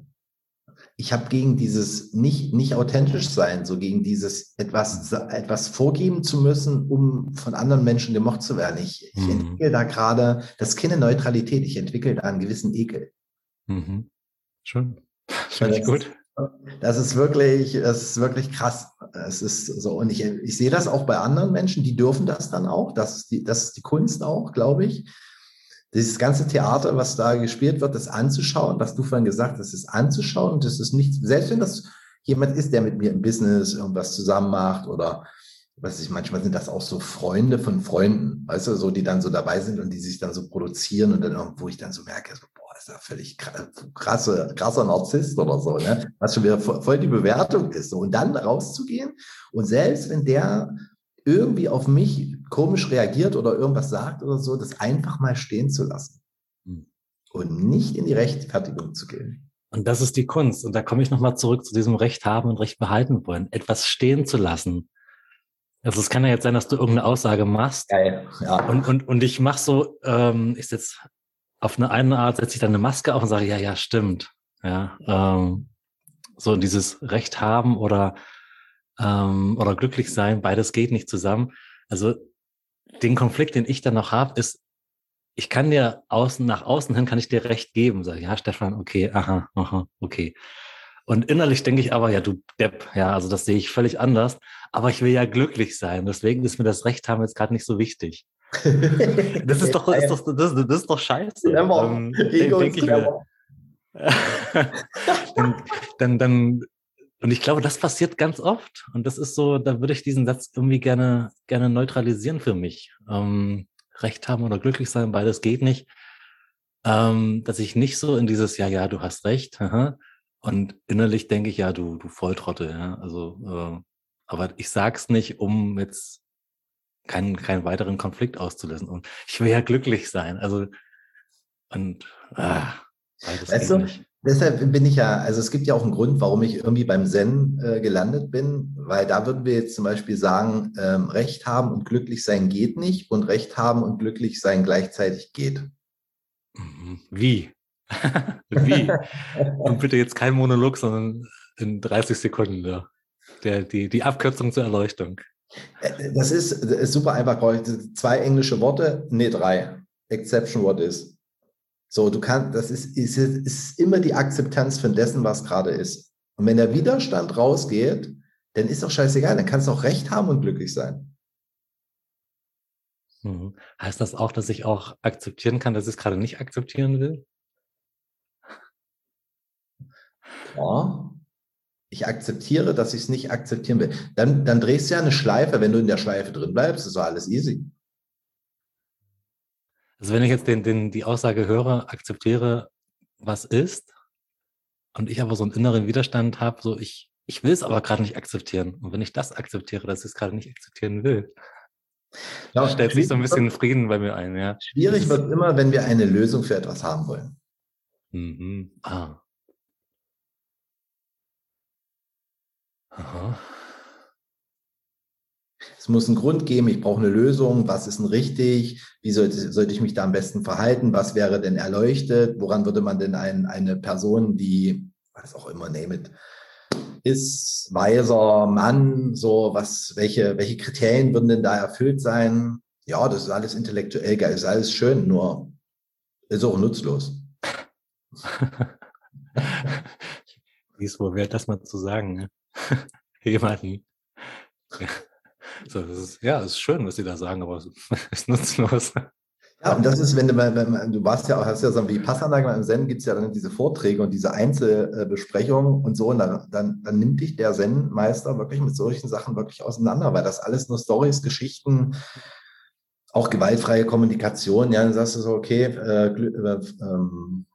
ich habe gegen dieses nicht, nicht authentisch sein, so gegen dieses etwas, etwas vorgeben zu müssen, um von anderen Menschen gemocht zu werden. Ich, ich mhm. entwickle da gerade, das ist keine Neutralität, ich entwickle da einen gewissen Ekel. Mhm. Schön. *laughs* Finde ich gut. Das ist wirklich, das ist wirklich krass. Es ist so, und ich, ich sehe das auch bei anderen Menschen, die dürfen das dann auch. Das ist die, das ist die Kunst auch, glaube ich dieses ganze Theater, was da gespielt wird, das anzuschauen, was du vorhin gesagt hast, ist anzuschauen das ist nicht, selbst wenn das jemand ist, der mit mir im Business irgendwas zusammen macht oder was ich, manchmal sind das auch so Freunde von Freunden, weißt du, so, die dann so dabei sind und die sich dann so produzieren und dann irgendwo ich dann so merke, so, boah, ist ja völlig krasse, krasser Narzisst oder so, ne? Was schon wieder voll die Bewertung ist. So. Und dann rauszugehen und selbst wenn der irgendwie auf mich komisch reagiert oder irgendwas sagt oder so, das einfach mal stehen zu lassen hm. und nicht in die Rechtfertigung zu gehen. Und das ist die Kunst. Und da komme ich nochmal zurück zu diesem Recht haben und Recht behalten wollen. Etwas stehen zu lassen. Also es kann ja jetzt sein, dass du irgendeine Aussage machst. Geil. Ja. Und, und, und ich mache so, ähm, ich setze auf eine eine Art, setze ich dann eine Maske auf und sage, ja, ja, stimmt. Ja, ähm, so dieses Recht haben oder ähm, oder glücklich sein, beides geht nicht zusammen. Also den Konflikt, den ich dann noch habe, ist, ich kann dir außen, nach außen hin kann ich dir recht geben. Sag, ja, Stefan, okay, aha, aha, okay. Und innerlich denke ich aber, ja, du Depp, ja, also das sehe ich völlig anders. Aber ich will ja glücklich sein. Deswegen ist mir das Recht haben jetzt gerade nicht so wichtig. *laughs* das ist doch, ist doch, das, das ist doch scheiße. Ähm, denke ich mir. *laughs* dann, dann, dann und ich glaube, das passiert ganz oft. Und das ist so, da würde ich diesen Satz irgendwie gerne, gerne neutralisieren für mich. Ähm, Recht haben oder glücklich sein, beides geht nicht. Ähm, dass ich nicht so in dieses, ja, ja, du hast recht. Aha. Und innerlich denke ich, ja, du, du Volltrottel, ja. Also, äh, aber ich sag's nicht, um jetzt keinen, keinen weiteren Konflikt auszulösen. Und ich will ja glücklich sein. Also, und ah, beides weißt geht du, nicht. Deshalb bin ich ja, also es gibt ja auch einen Grund, warum ich irgendwie beim Zen äh, gelandet bin, weil da würden wir jetzt zum Beispiel sagen, ähm, Recht haben und glücklich sein geht nicht und Recht haben und glücklich sein gleichzeitig geht. Mhm. Wie? *laughs* Wie? und bitte jetzt kein Monolog, sondern in 30 Sekunden. Ja. Der, die, die Abkürzung zur Erleuchtung. Äh, das ist, das ist super einfach. Zwei englische Worte, nee, drei. Exception, what is. So, du kannst, das ist, ist, ist immer die Akzeptanz von dessen, was gerade ist. Und wenn der Widerstand rausgeht, dann ist doch scheißegal, dann kannst du auch recht haben und glücklich sein. Mhm. Heißt das auch, dass ich auch akzeptieren kann, dass ich es gerade nicht akzeptieren will? Ja. Ich akzeptiere, dass ich es nicht akzeptieren will. Dann, dann drehst du ja eine Schleife. Wenn du in der Schleife drin bleibst, ist doch alles easy. Also wenn ich jetzt den, den, die Aussage höre, akzeptiere, was ist, und ich aber so einen inneren Widerstand habe, so ich, ich will es aber gerade nicht akzeptieren. Und wenn ich das akzeptiere, dass ich es gerade nicht akzeptieren will, ja, stellt sich so ein bisschen Frieden bei mir ein. Ja. Schwierig wird immer, wenn wir eine Lösung für etwas haben wollen. Mhm. Ah. Aha. Es muss einen Grund geben, ich brauche eine Lösung, was ist denn richtig, wie sollte, sollte ich mich da am besten verhalten, was wäre denn erleuchtet, woran würde man denn ein, eine Person, die, was auch immer, name it, ist, weiser Mann, so was, welche, welche Kriterien würden denn da erfüllt sein? Ja, das ist alles intellektuell geil, ist alles schön, nur ist auch nutzlos. Wie *laughs* ist wohl wert, das mal zu sagen, ne? *laughs* Jemanden. *laughs* So, das ist, ja, es ist schön, was Sie da sagen, aber *laughs* es ist nutzlos. Ja, und das ist, wenn du, wenn, du warst ja auch, hast ja so wie Passanlage im Zen gibt es ja dann diese Vorträge und diese Einzelbesprechungen und so, und dann, dann, dann nimmt dich der Zen-Meister wirklich mit solchen Sachen wirklich auseinander, weil das alles nur Stories, Geschichten, auch gewaltfreie Kommunikation, ja, dann sagst du so, okay, äh, äh, ähm,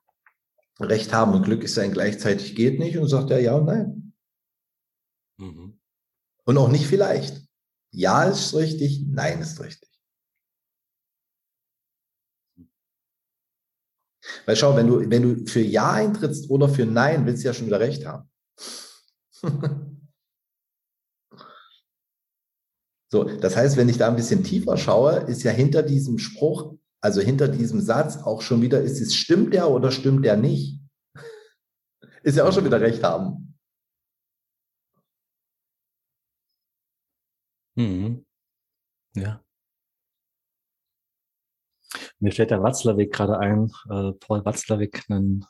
Recht haben und Glück ist sein gleichzeitig geht nicht und sagt er ja und nein. Mhm. Und auch nicht vielleicht. Ja ist richtig, nein ist richtig. Weil schau, wenn du, wenn du für Ja eintrittst oder für Nein, willst du ja schon wieder recht haben. *laughs* so, das heißt, wenn ich da ein bisschen tiefer schaue, ist ja hinter diesem Spruch, also hinter diesem Satz auch schon wieder, ist es, stimmt der oder stimmt der nicht? *laughs* ist ja auch schon wieder recht haben. Mhm. Ja. Mir fällt der Watzlawick gerade ein, äh, Paul Watzlawick, ein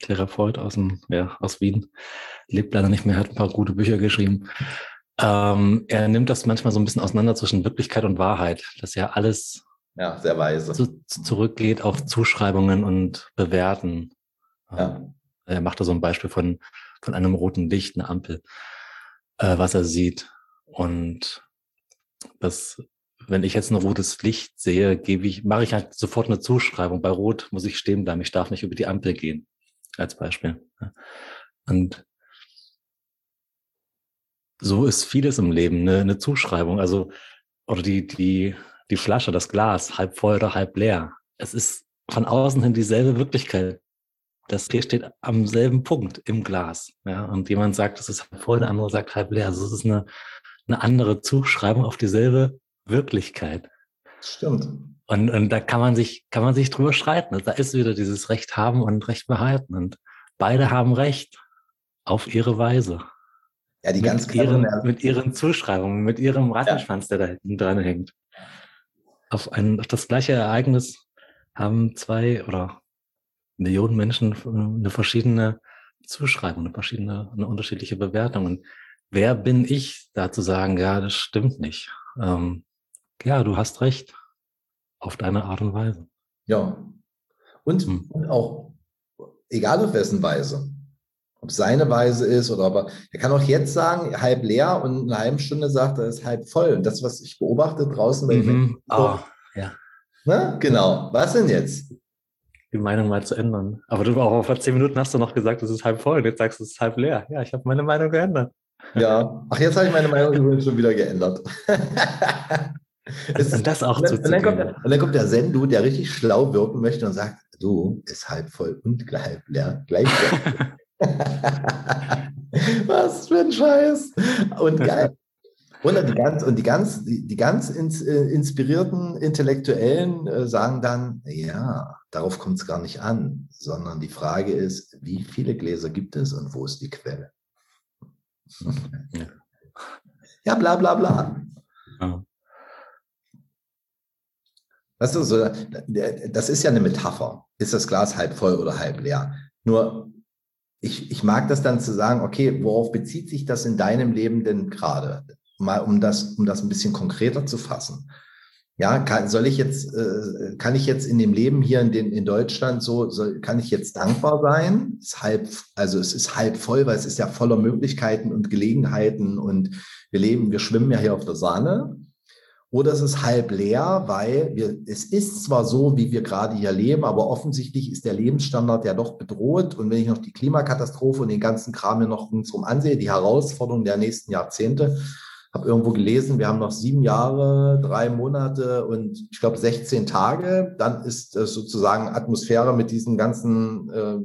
Therapeut aus, dem, ja, aus Wien, lebt leider nicht mehr, hat ein paar gute Bücher geschrieben. Ähm, er nimmt das manchmal so ein bisschen auseinander zwischen Wirklichkeit und Wahrheit, dass ja alles ja, sehr weise. Zu, zurückgeht auf Zuschreibungen und Bewerten. Ja. Ähm, er macht da so ein Beispiel von, von einem roten Licht, eine Ampel, äh, was er sieht. Und das wenn ich jetzt ein rotes Licht sehe, gebe ich, mache ich halt sofort eine Zuschreibung. Bei Rot muss ich stehen bleiben. Ich darf nicht über die Ampel gehen. Als Beispiel. Und so ist vieles im Leben eine, eine Zuschreibung. Also, oder die, die, die Flasche, das Glas, halb voll oder halb leer. Es ist von außen hin dieselbe Wirklichkeit. Das Tee steht am selben Punkt im Glas. Ja, und jemand sagt, es ist halb voll, der andere sagt halb leer. Also es ist eine, eine andere Zuschreibung auf dieselbe Wirklichkeit. Stimmt. Und, und da kann man sich, kann man sich drüber streiten. Da ist wieder dieses Recht haben und Recht behalten. Und beide haben Recht auf ihre Weise. Ja, die mit ganz ihren, mit ihren Zuschreibungen, mit ihrem Rattenschwanz, ja. der da hinten dran hängt. Auf, ein, auf das gleiche Ereignis haben zwei oder Millionen Menschen eine verschiedene Zuschreibung, eine verschiedene, eine unterschiedliche Bewertung. Und wer bin ich, da zu sagen, ja, das stimmt nicht? Ähm, ja, du hast recht. Auf deine Art und Weise. Ja. Und, hm. auch, egal auf wessen Weise. Ob seine Weise ist oder aber, er kann auch jetzt sagen, halb leer und in einer halben Stunde sagt er, ist halb voll. Und das, was ich beobachte draußen bei mhm. Oh, ja. Na, genau. Was denn jetzt? Die Meinung mal zu ändern. Aber du auch vor zehn Minuten hast du noch gesagt, es ist halb voll. Und jetzt sagst du, es ist halb leer. Ja, ich habe meine Meinung geändert. Ja. Ach, jetzt habe ich meine Meinung übrigens schon wieder geändert. Es, und das auch zu und dann, kommt, und dann kommt der Sendu, der richtig schlau wirken möchte und sagt, du, ist halb voll und halb leer, gleichzeitig. Was für ein Scheiß. Und *laughs* geil. Und die ganz, und die ganz, die, die ganz ins, äh, inspirierten Intellektuellen äh, sagen dann, ja, darauf kommt es gar nicht an, sondern die Frage ist, wie viele Gläser gibt es und wo ist die Quelle? Ja. Bla bla bla. Ja. Weißt du, so, das ist ja eine Metapher. Ist das Glas halb voll oder halb leer? Nur, ich, ich mag das dann zu sagen, okay, worauf bezieht sich das in deinem Leben denn gerade? Mal um das, um das ein bisschen konkreter zu fassen. Ja, kann, soll ich jetzt, äh, kann ich jetzt in dem Leben hier in, den, in Deutschland so, soll, kann ich jetzt dankbar sein? Ist halb, also es ist halb voll, weil es ist ja voller Möglichkeiten und Gelegenheiten und wir leben, wir schwimmen ja hier auf der Sahne. Oder es ist halb leer, weil wir, es ist zwar so, wie wir gerade hier leben, aber offensichtlich ist der Lebensstandard ja doch bedroht. Und wenn ich noch die Klimakatastrophe und den ganzen Kram mir noch ringsum ansehe, die Herausforderungen der nächsten Jahrzehnte, habe irgendwo gelesen, wir haben noch sieben Jahre, drei Monate und ich glaube 16 Tage. Dann ist äh, sozusagen Atmosphäre mit diesem ganzen äh,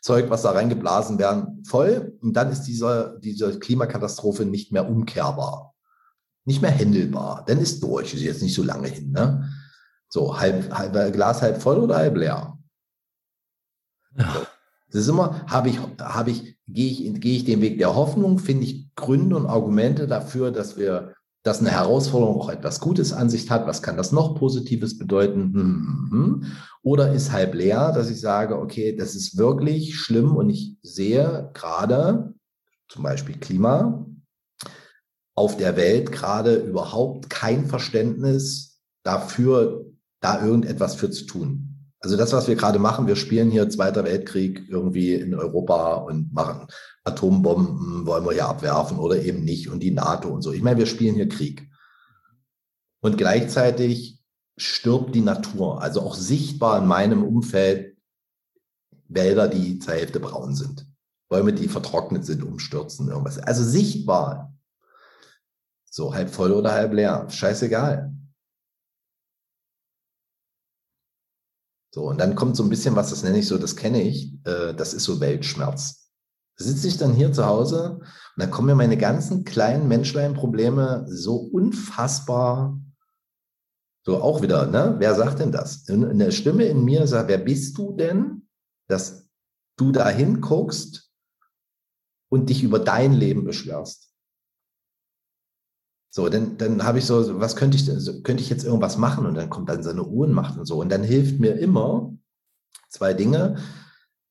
Zeug, was da reingeblasen werden, voll. Und dann ist diese, diese Klimakatastrophe nicht mehr umkehrbar nicht mehr händelbar. Dann ist durch, ist jetzt nicht so lange hin. Ne? So, halb, halb, Glas halb voll oder halb leer? Ja. Das ist immer, habe ich, habe ich, gehe ich, gehe ich den Weg der Hoffnung, finde ich Gründe und Argumente dafür, dass wir, dass eine Herausforderung auch etwas Gutes an sich hat. Was kann das noch Positives bedeuten? Hm, hm, hm. Oder ist halb leer, dass ich sage, okay, das ist wirklich schlimm und ich sehe gerade zum Beispiel Klima, auf der Welt gerade überhaupt kein Verständnis dafür, da irgendetwas für zu tun. Also das, was wir gerade machen, wir spielen hier Zweiter Weltkrieg irgendwie in Europa und machen Atombomben, wollen wir hier abwerfen oder eben nicht und die NATO und so. Ich meine, wir spielen hier Krieg. Und gleichzeitig stirbt die Natur, also auch sichtbar in meinem Umfeld Wälder, die zur Hälfte braun sind. Bäume, die vertrocknet sind, umstürzen, irgendwas. Also sichtbar so halb voll oder halb leer. Scheißegal. So, und dann kommt so ein bisschen was, das nenne ich so, das kenne ich, äh, das ist so Weltschmerz. Sitze ich dann hier zu Hause und dann kommen mir meine ganzen kleinen Menschlein-Probleme so unfassbar, so auch wieder, ne? Wer sagt denn das? Eine Stimme in mir sagt, wer bist du denn, dass du da hinguckst und dich über dein Leben beschwerst? So, dann, dann habe ich so, was könnte ich, könnte ich jetzt irgendwas machen? Und dann kommt dann so eine Ohnmacht und so. Und dann hilft mir immer zwei Dinge.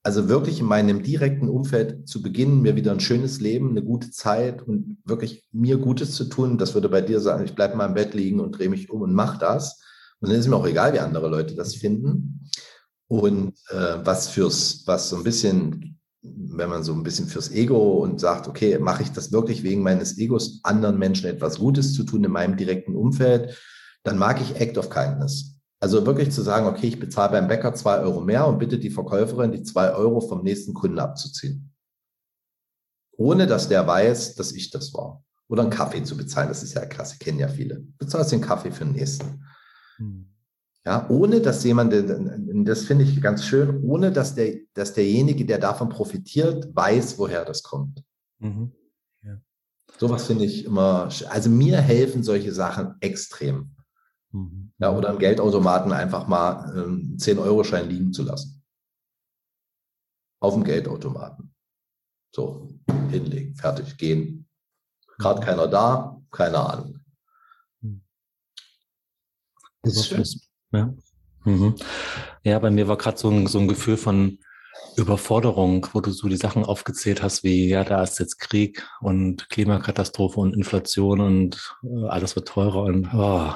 Also wirklich in meinem direkten Umfeld zu beginnen, mir wieder ein schönes Leben, eine gute Zeit und wirklich mir Gutes zu tun. Das würde bei dir sagen, ich bleibe mal im Bett liegen und drehe mich um und mache das. Und dann ist mir auch egal, wie andere Leute das finden. Und äh, was fürs, was so ein bisschen wenn man so ein bisschen fürs Ego und sagt, okay, mache ich das wirklich wegen meines Egos, anderen Menschen etwas Gutes zu tun in meinem direkten Umfeld, dann mag ich Act of Kindness. Also wirklich zu sagen, okay, ich bezahle beim Bäcker zwei Euro mehr und bitte die Verkäuferin, die zwei Euro vom nächsten Kunden abzuziehen. Ohne dass der weiß, dass ich das war. Oder einen Kaffee zu bezahlen, das ist ja klasse, kennen ja viele. Bezahlst den Kaffee für den nächsten. Hm. Ja, ohne dass jemand, das finde ich ganz schön, ohne dass, der, dass derjenige, der davon profitiert, weiß, woher das kommt. Mhm. Ja. Sowas finde ich immer, also mir helfen solche Sachen extrem. Mhm. Ja, oder im Geldautomaten einfach mal einen 10-Euro-Schein liegen zu lassen. Auf dem Geldautomaten. So, hinlegen, fertig, gehen. Gerade mhm. keiner da, keine Ahnung. Mhm. Das ist schön. Ja. Mhm. Ja, bei mir war gerade so ein, so ein Gefühl von Überforderung, wo du so die Sachen aufgezählt hast, wie ja, da ist jetzt Krieg und Klimakatastrophe und Inflation und äh, alles wird teurer und oh,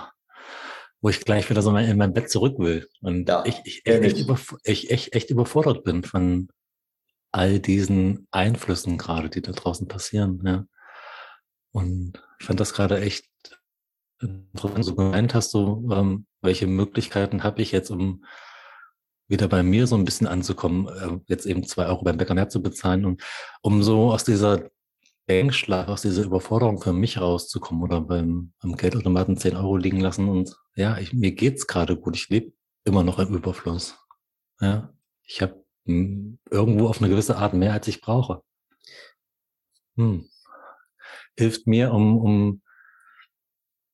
wo ich gleich wieder so in mein Bett zurück will. Und ja, ich, ich, echt, über, ich echt, echt überfordert bin von all diesen Einflüssen gerade, die da draußen passieren. Ja. Und ich fand das gerade echt so gemeint hast, so, ähm, welche Möglichkeiten habe ich jetzt, um wieder bei mir so ein bisschen anzukommen, äh, jetzt eben zwei Euro beim Bäcker mehr zu bezahlen und um so aus dieser Denkschlag, aus dieser Überforderung für mich rauszukommen oder beim am Geldautomaten zehn Euro liegen lassen und ja, ich, mir geht's gerade gut, ich lebe immer noch im Überfluss. Ja, ich habe hm, irgendwo auf eine gewisse Art mehr, als ich brauche. Hm. Hilft mir, um, um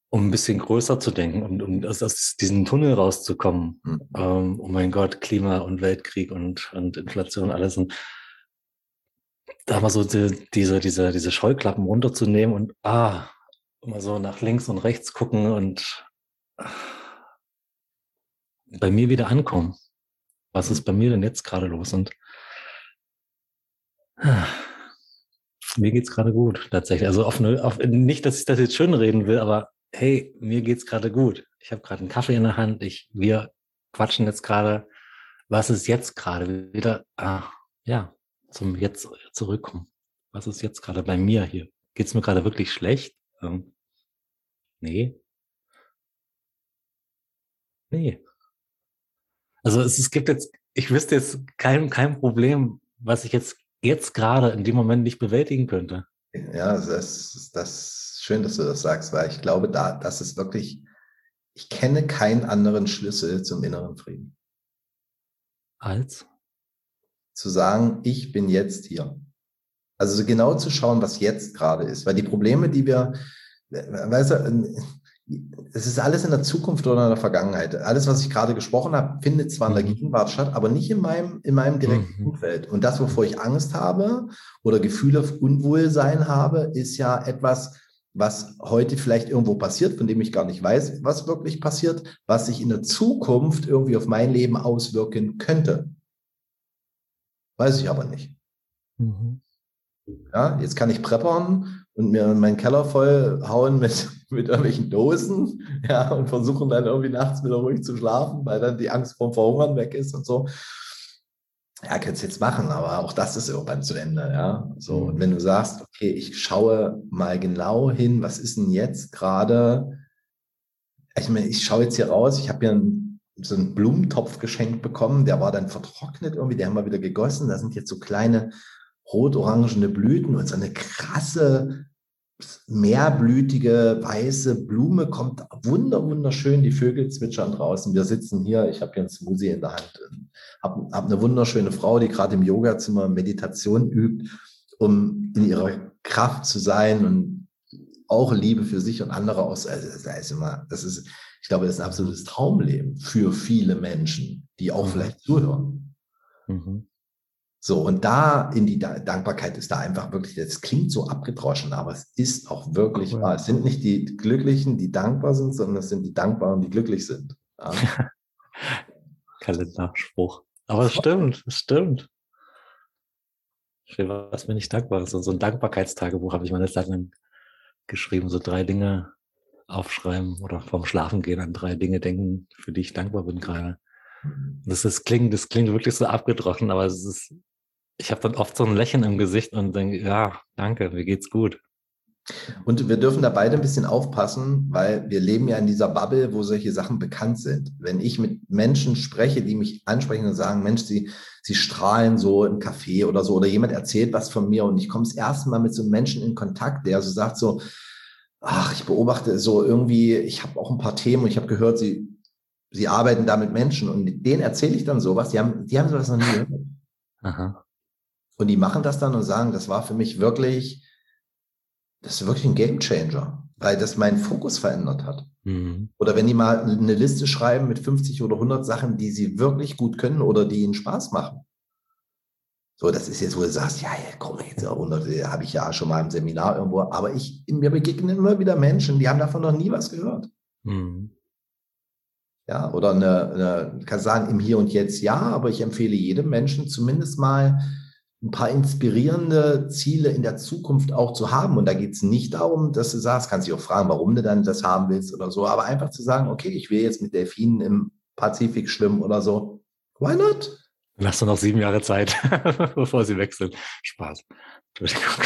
um ein bisschen größer zu denken und um aus, aus diesem Tunnel rauszukommen. Mhm. Ähm, oh mein Gott, Klima und Weltkrieg und, und Inflation, alles. Und da mal so die, diese, diese, diese Scheuklappen runterzunehmen und ah, immer so nach links und rechts gucken und bei mir wieder ankommen. Was ist bei mir denn jetzt gerade los? Und mir geht's gerade gut, tatsächlich. Also auf, auf, nicht, dass ich das jetzt schön reden will, aber hey, mir geht's gerade gut. Ich habe gerade einen Kaffee in der Hand. Ich, wir quatschen jetzt gerade. Was ist jetzt gerade wieder? Ah, ja, zum Jetzt zurückkommen. Was ist jetzt gerade bei mir hier? Geht's mir gerade wirklich schlecht? Ähm, nee. Nee. Also es, es gibt jetzt, ich wüsste jetzt kein, kein Problem, was ich jetzt, jetzt gerade in dem Moment nicht bewältigen könnte. Ja, das ist, das schön, dass du das sagst, weil ich glaube, da, das ist wirklich, ich kenne keinen anderen Schlüssel zum inneren Frieden. Als? Zu sagen, ich bin jetzt hier. Also genau zu schauen, was jetzt gerade ist. Weil die Probleme, die wir, weißt du, es ist alles in der Zukunft oder in der Vergangenheit. Alles, was ich gerade gesprochen habe, findet zwar in der mhm. Gegenwart statt, aber nicht in meinem, in meinem direkten mhm. Umfeld. Und das, wovor ich Angst habe oder Gefühle Unwohlsein habe, ist ja etwas, was heute vielleicht irgendwo passiert, von dem ich gar nicht weiß, was wirklich passiert, was sich in der Zukunft irgendwie auf mein Leben auswirken könnte. Weiß ich aber nicht. Mhm. Ja, jetzt kann ich preppern und mir meinen Keller voll hauen mit, *laughs* mit irgendwelchen Dosen, ja, und versuchen dann irgendwie nachts wieder ruhig zu schlafen, weil dann die Angst vorm Verhungern weg ist und so. Ja, kannst jetzt machen, aber auch das ist irgendwann zu Ende, ja. So, und wenn du sagst, okay, ich schaue mal genau hin, was ist denn jetzt gerade? Ich meine, ich schaue jetzt hier raus, ich habe hier einen, so einen Blumentopf geschenkt bekommen, der war dann vertrocknet irgendwie, der haben wir wieder gegossen, da sind jetzt so kleine rot-orangene Blüten und so eine krasse mehrblütige weiße Blume kommt wunder wunderschön. Die Vögel zwitschern draußen. Wir sitzen hier. Ich habe hier ein Smoothie in der Hand. Habe hab eine wunderschöne Frau, die gerade im Yogazimmer Meditation übt, um in ihrer Kraft zu sein und auch Liebe für sich und andere aus. Also das ist immer, das ist, ich glaube, das ist ein absolutes Traumleben für viele Menschen, die auch mhm. vielleicht zuhören. Mhm. So, und da in die Dankbarkeit ist da einfach wirklich, das klingt so abgedroschen, aber es ist auch wirklich wahr. Es sind nicht die Glücklichen, die dankbar sind, sondern es sind die Dankbaren, die glücklich sind. Ja. *laughs* Kalenderspruch. Aber es stimmt, es stimmt. Für was bin ich dankbar? So, so ein Dankbarkeitstagebuch habe ich meine Zeit lang geschrieben, so drei Dinge aufschreiben oder vorm Schlafen gehen an drei Dinge denken, für die ich dankbar bin gerade. Mhm. Das, ist, klingt, das klingt wirklich so abgedroschen, aber es ist, ich habe dann oft so ein Lächeln im Gesicht und denke, ja, danke, mir geht's gut. Und wir dürfen da beide ein bisschen aufpassen, weil wir leben ja in dieser Bubble, wo solche Sachen bekannt sind. Wenn ich mit Menschen spreche, die mich ansprechen und sagen, Mensch, sie, sie strahlen so im Café oder so, oder jemand erzählt was von mir und ich komme das erste Mal mit so einem Menschen in Kontakt, der so sagt so, ach, ich beobachte so irgendwie, ich habe auch ein paar Themen und ich habe gehört, sie, sie arbeiten da mit Menschen und denen erzähle ich dann sowas, die haben, die haben sowas noch nie gehört. Aha. Und die machen das dann und sagen, das war für mich wirklich, das ist wirklich ein Game Changer, weil das meinen Fokus verändert hat. Mhm. Oder wenn die mal eine Liste schreiben mit 50 oder 100 Sachen, die sie wirklich gut können oder die ihnen Spaß machen. So, das ist jetzt, wo du sagst, ja, ja komm, jetzt 100, habe ich ja schon mal im Seminar irgendwo, aber ich, mir begegnen immer wieder Menschen, die haben davon noch nie was gehört. Mhm. Ja, oder eine, eine, kann sagen, im Hier und Jetzt ja, aber ich empfehle jedem Menschen zumindest mal ein paar inspirierende Ziele in der Zukunft auch zu haben. Und da geht es nicht darum, dass du sagst, kannst dich auch fragen, warum du dann das haben willst oder so, aber einfach zu sagen, okay, ich will jetzt mit Delfinen im Pazifik schwimmen oder so. Why not? Lass du noch sieben Jahre Zeit, *laughs* bevor sie wechseln. Spaß. Entschuldigung.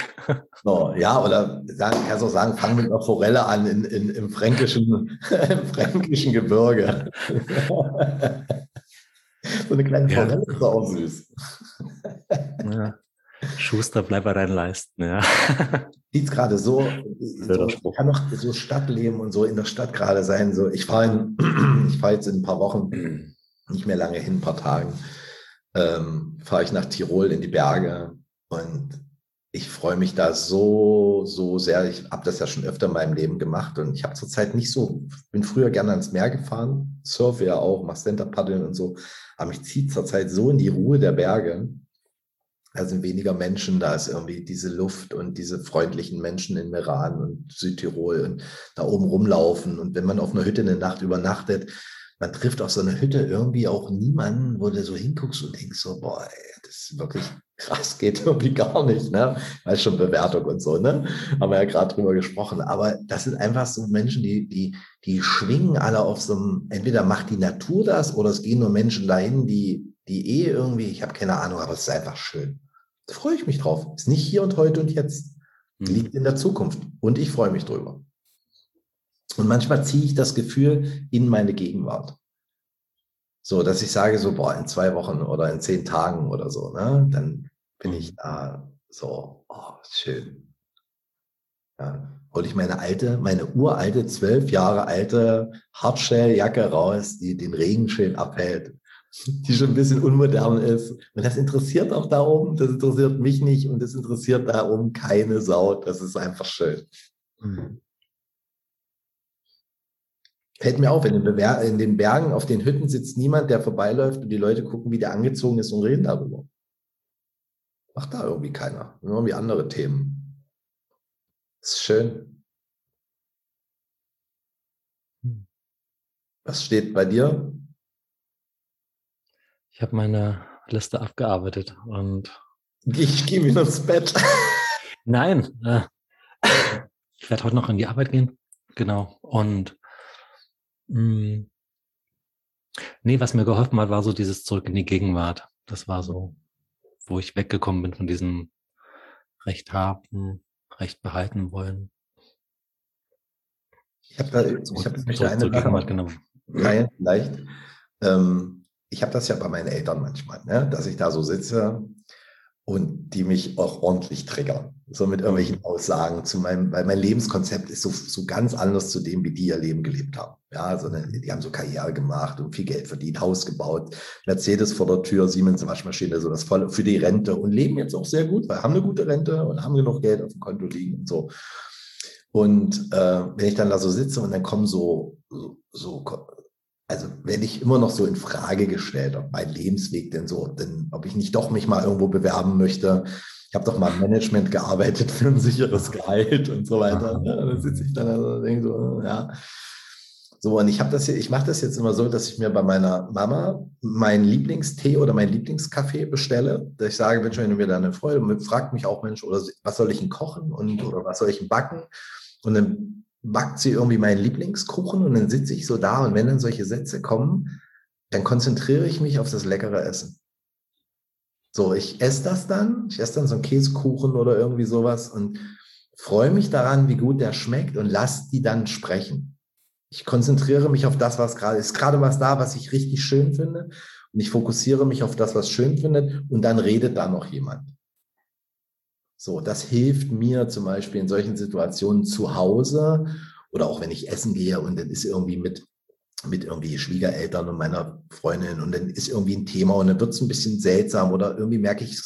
So, ja, oder sagen, kannst auch sagen, fang mit einer Forelle an in, in, im, fränkischen, *laughs* im fränkischen Gebirge. *laughs* so eine kleine Forelle ja. ist auch süß. *laughs* Ja. Schuster, bleib bei deinen Leisten, ja. Sieht gerade so, so kann noch so Stadtleben und so in der Stadt gerade sein. So, ich fahre *clears throat* fahr jetzt in ein paar Wochen, nicht mehr lange hin, ein paar Tagen, ähm, fahre ich nach Tirol in die Berge und ich freue mich da so, so sehr. Ich habe das ja schon öfter in meinem Leben gemacht und ich habe zurzeit nicht so, bin früher gerne ans Meer gefahren, surfe ja auch, mache Center-Paddeln und so, aber mich zieht zurzeit so in die Ruhe der Berge. Da sind weniger Menschen, da ist irgendwie diese Luft und diese freundlichen Menschen in Meran und Südtirol und da oben rumlaufen. Und wenn man auf einer Hütte eine Nacht übernachtet, man trifft auf so eine Hütte irgendwie auch niemanden, wo du so hinguckst und denkst so, boah, ey, das ist wirklich krass, *laughs* geht irgendwie gar nicht, ne? Weil schon Bewertung und so, ne? Haben wir ja gerade drüber gesprochen. Aber das sind einfach so Menschen, die, die, die schwingen alle auf so einem, entweder macht die Natur das oder es gehen nur Menschen dahin, die, die eh irgendwie, ich habe keine Ahnung, aber es ist einfach schön. Da freue ich mich drauf. Ist nicht hier und heute und jetzt. Mhm. Liegt in der Zukunft. Und ich freue mich drüber. Und manchmal ziehe ich das Gefühl in meine Gegenwart. So, dass ich sage, so, boah, in zwei Wochen oder in zehn Tagen oder so, ne, dann bin ich da so, oh, schön. Ja, hole ich meine alte, meine uralte, zwölf Jahre alte Hardshelljacke raus, die den Regen schön abhält, *laughs* die schon ein bisschen unmodern ist. Und das interessiert auch da oben, das interessiert mich nicht und das interessiert da oben keine Sau. Das ist einfach schön. Mhm. Fällt mir auf, in den, in den, Bergen, auf den Hütten sitzt niemand, der vorbeiläuft und die Leute gucken, wie der angezogen ist und reden darüber. Macht da irgendwie keiner. Irgendwie andere Themen. ist schön. Was steht bei dir? Ich habe meine Liste abgearbeitet und. Ich gehe wieder ins Bett. Nein. Äh, ich werde heute noch in die Arbeit gehen. Genau. Und mh, hm, nee, was mir geholfen hat, war so dieses Zurück in die Gegenwart. Das war so wo ich weggekommen bin von diesem Recht haben, Recht behalten wollen. Ich habe da, ich hab mich eine Sache genommen. Nein, vielleicht. Ähm, ich habe das ja bei meinen Eltern manchmal, ne? dass ich da so sitze und die mich auch ordentlich triggern. So mit irgendwelchen Aussagen zu meinem, weil mein Lebenskonzept ist so, so ganz anders zu dem, wie die ihr Leben gelebt haben. Ja, also ne, die haben so Karriere gemacht und viel Geld verdient, Haus gebaut, Mercedes vor der Tür, Siemens Waschmaschine, so das voll für die Rente und leben jetzt auch sehr gut, weil haben eine gute Rente und haben genug Geld auf dem Konto liegen und so. Und äh, wenn ich dann da so sitze und dann kommen so, so, so also werde ich immer noch so in Frage gestellt, ob mein Lebensweg denn so, denn ob ich nicht doch mich mal irgendwo bewerben möchte. Ich habe doch mal im Management gearbeitet für ein sicheres Gehalt und so weiter. Ja, dann sitze ich dann also und denke so, ja. So, und ich habe das hier, ich mache das jetzt immer so, dass ich mir bei meiner Mama meinen Lieblingstee oder meinen Lieblingskaffee bestelle. Dass ich sage, Mensch, wenn du mir da eine Freude, fragt mich auch, Mensch, oder was soll ich denn kochen und oder was soll ich denn backen? Und dann backt sie irgendwie meinen Lieblingskuchen und dann sitze ich so da und wenn dann solche Sätze kommen, dann konzentriere ich mich auf das leckere Essen. So, ich esse das dann, ich esse dann so einen Käsekuchen oder irgendwie sowas und freue mich daran, wie gut der schmeckt und lass die dann sprechen. Ich konzentriere mich auf das, was gerade ist, gerade was da, was ich richtig schön finde und ich fokussiere mich auf das, was schön findet und dann redet da noch jemand. So, das hilft mir zum Beispiel in solchen Situationen zu Hause oder auch wenn ich essen gehe und dann ist irgendwie mit, mit irgendwie Schwiegereltern und meiner Freundin und dann ist irgendwie ein Thema und dann wird es ein bisschen seltsam oder irgendwie merke ich,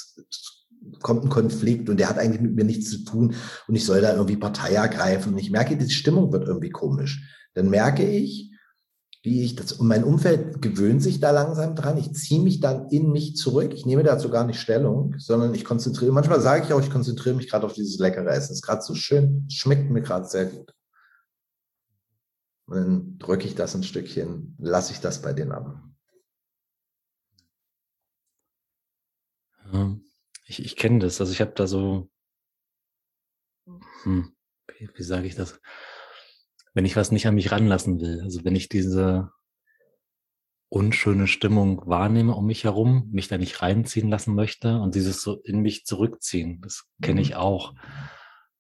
kommt ein Konflikt und der hat eigentlich mit mir nichts zu tun und ich soll da irgendwie Partei ergreifen und ich merke, die Stimmung wird irgendwie komisch. Dann merke ich, wie ich das, und mein Umfeld gewöhnt sich da langsam dran. Ich ziehe mich dann in mich zurück. Ich nehme dazu gar nicht Stellung, sondern ich konzentriere, manchmal sage ich auch, ich konzentriere mich gerade auf dieses leckere Essen. Es ist gerade so schön, schmeckt mir gerade sehr gut. Und dann drücke ich das ein Stückchen, lasse ich das bei denen ab. Ich, ich kenne das. Also ich habe da so, hm, wie, wie sage ich das? Wenn ich was nicht an mich ranlassen will. Also wenn ich diese unschöne Stimmung wahrnehme um mich herum, mich da nicht reinziehen lassen möchte und dieses so in mich zurückziehen, das kenne ich mhm. auch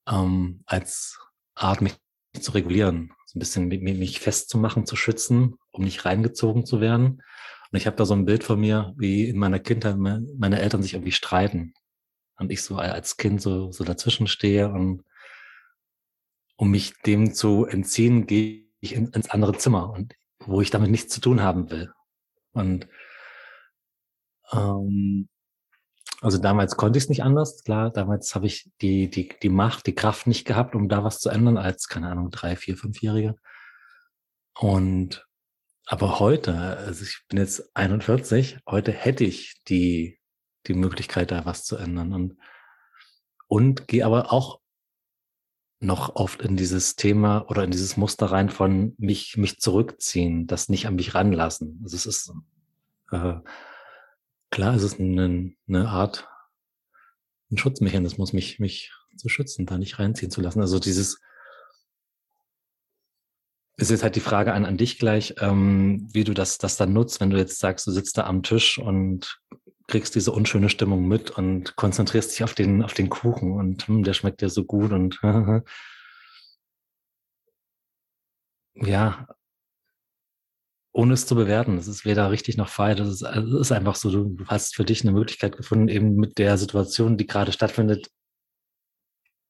ähm, als Art, mich zu regulieren, so ein bisschen mich festzumachen, zu schützen, um nicht reingezogen zu werden. Und ich habe da so ein Bild von mir, wie in meiner Kindheit meine Eltern sich irgendwie streiten und ich so als Kind so, so dazwischen stehe und um mich dem zu entziehen, gehe ich in, ins andere Zimmer und wo ich damit nichts zu tun haben will. Und ähm, also damals konnte ich es nicht anders, klar, damals habe ich die, die, die Macht, die Kraft nicht gehabt, um da was zu ändern, als, keine Ahnung, drei, vier, fünfjährige. Und aber heute, also ich bin jetzt 41, heute hätte ich die die Möglichkeit, da was zu ändern. Und, und gehe aber auch noch oft in dieses Thema oder in dieses Muster rein von mich, mich zurückziehen, das nicht an mich ranlassen. Also es ist, äh, klar, es ist eine, eine Art, ein Schutzmechanismus, mich, mich zu schützen, da nicht reinziehen zu lassen. Also dieses, ist jetzt halt die Frage an, an dich gleich, ähm, wie du das, das dann nutzt, wenn du jetzt sagst, du sitzt da am Tisch und kriegst diese unschöne Stimmung mit und konzentrierst dich auf den, auf den Kuchen und hm, der schmeckt dir so gut und *laughs* ja, ohne es zu bewerten. Es ist weder richtig noch falsch. Es ist, ist einfach so, du hast für dich eine Möglichkeit gefunden, eben mit der Situation, die gerade stattfindet,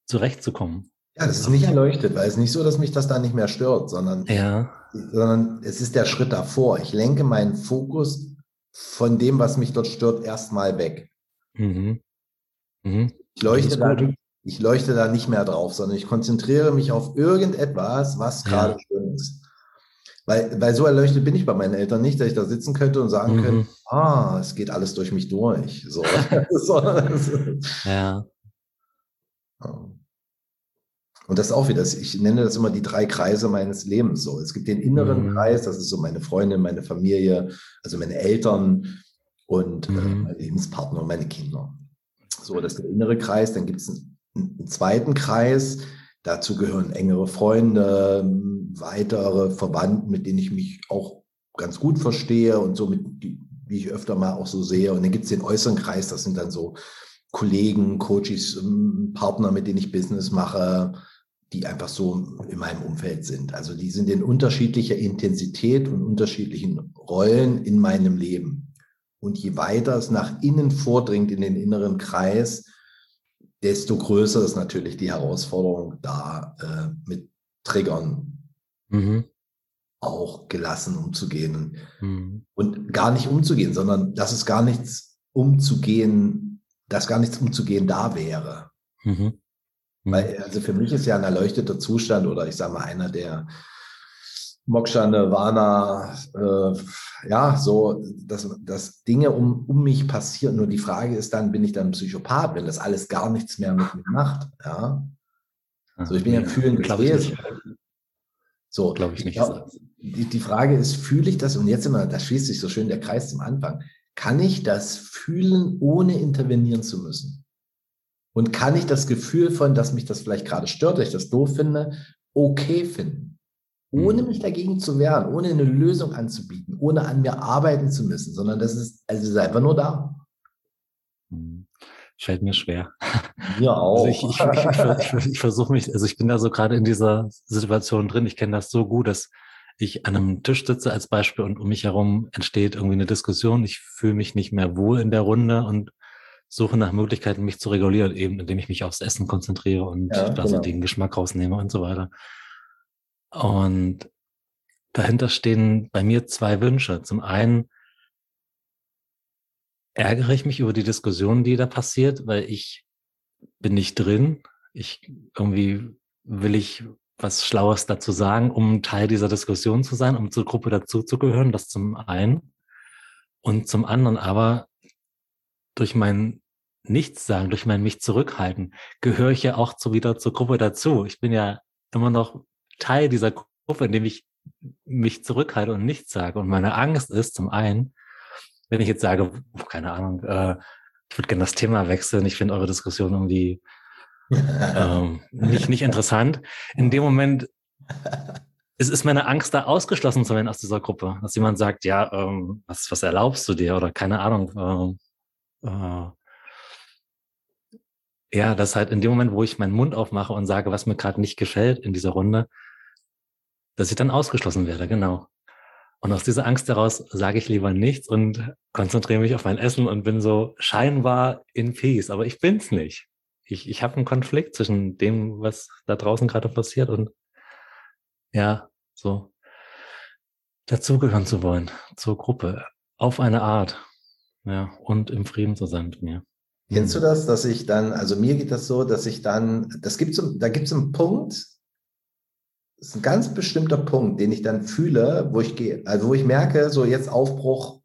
zurechtzukommen. Ja, das ist nicht erleuchtet, weil es ist nicht so, dass mich das da nicht mehr stört, sondern, ja. sondern es ist der Schritt davor. Ich lenke meinen Fokus von dem, was mich dort stört, erstmal weg. Mhm. Mhm. Ich, leuchte da, ich leuchte da nicht mehr drauf, sondern ich konzentriere mich auf irgendetwas, was gerade ja. schön ist. Weil, weil so erleuchtet bin ich bei meinen Eltern nicht, dass ich da sitzen könnte und sagen mhm. könnte, ah, es geht alles durch mich durch. So. *laughs* *laughs* ja. Und das ist auch wieder, ich nenne das immer die drei Kreise meines Lebens so. Es gibt den inneren mhm. Kreis, das ist so meine Freundin, meine Familie, also meine Eltern und äh, mhm. mein Lebenspartner und meine Kinder. So, das ist der innere Kreis. Dann gibt es einen, einen, zweiten Kreis. Dazu gehören engere Freunde, weitere Verwandten, mit denen ich mich auch ganz gut verstehe und so mit, die, wie ich öfter mal auch so sehe. Und dann gibt es den äußeren Kreis, das sind dann so Kollegen, Coaches, Partner, mit denen ich Business mache, die einfach so in meinem Umfeld sind. Also die sind in unterschiedlicher Intensität und unterschiedlichen Rollen in meinem Leben. Und je weiter es nach innen vordringt in den inneren Kreis, desto größer ist natürlich die Herausforderung, da äh, mit Triggern mhm. auch gelassen umzugehen. Mhm. Und gar nicht umzugehen, sondern dass es gar nichts umzugehen, dass gar nichts umzugehen da wäre. Mhm. Weil, also für mich ist ja ein erleuchteter Zustand oder ich sage mal einer der Moksha, Nirvana, äh, ja, so, dass, dass Dinge um, um mich passieren. Nur die Frage ist dann, bin ich dann Psychopath, wenn das alles gar nichts mehr mit mir macht? Ja. So, ich bin ja ein fühlendes Wesen. So, glaube ich nicht. Glaub, die, die Frage ist, fühle ich das? Und jetzt immer, da schließt sich so schön der Kreis zum Anfang. Kann ich das fühlen, ohne intervenieren zu müssen? Und kann ich das Gefühl von, dass mich das vielleicht gerade stört, dass ich das doof finde, okay finden? Ohne mhm. mich dagegen zu wehren, ohne eine Lösung anzubieten, ohne an mir arbeiten zu müssen, sondern das ist, also es ist einfach nur da. Mhm. Fällt mir schwer. *laughs* Ja, auch. Also ich, ich, ich, ich, ich versuche mich, also ich bin da so gerade in dieser Situation drin. Ich kenne das so gut, dass ich an einem Tisch sitze als Beispiel und um mich herum entsteht irgendwie eine Diskussion. Ich fühle mich nicht mehr wohl in der Runde und suche nach Möglichkeiten, mich zu regulieren, eben indem ich mich aufs Essen konzentriere und ja, da genau. den Geschmack rausnehme und so weiter. Und dahinter stehen bei mir zwei Wünsche. Zum einen ärgere ich mich über die Diskussion, die da passiert, weil ich bin nicht drin. Ich irgendwie will ich was Schlaues dazu sagen, um Teil dieser Diskussion zu sein, um zur Gruppe dazuzugehören. Das zum einen. Und zum anderen aber durch mein Nichtsagen, durch mein mich zurückhalten, gehöre ich ja auch zu, wieder zur Gruppe dazu. Ich bin ja immer noch Teil dieser Gruppe, indem ich mich zurückhalte und nichts sage. Und meine Angst ist zum einen, wenn ich jetzt sage, keine Ahnung, äh, ich würde gerne das Thema wechseln, ich finde eure Diskussion irgendwie ähm, nicht, nicht interessant. In dem Moment es ist meine Angst, da ausgeschlossen zu werden aus dieser Gruppe. Dass jemand sagt, ja, ähm, was, was erlaubst du dir? Oder keine Ahnung, ähm, äh, ja, dass halt in dem Moment, wo ich meinen Mund aufmache und sage, was mir gerade nicht gefällt in dieser Runde, dass ich dann ausgeschlossen werde, genau. Und aus dieser Angst heraus sage ich lieber nichts und konzentriere mich auf mein Essen und bin so scheinbar in Peace, aber ich bin's nicht. Ich, ich habe einen Konflikt zwischen dem, was da draußen gerade passiert und ja, so dazugehören zu wollen, zur Gruppe, auf eine Art. Ja, und im Frieden zu sein mit mir. Kennst du das, dass ich dann, also mir geht das so, dass ich dann, das gibt so, da gibt es einen Punkt, das ist ein ganz bestimmter Punkt, den ich dann fühle, wo ich gehe, also wo ich merke, so jetzt Aufbruch,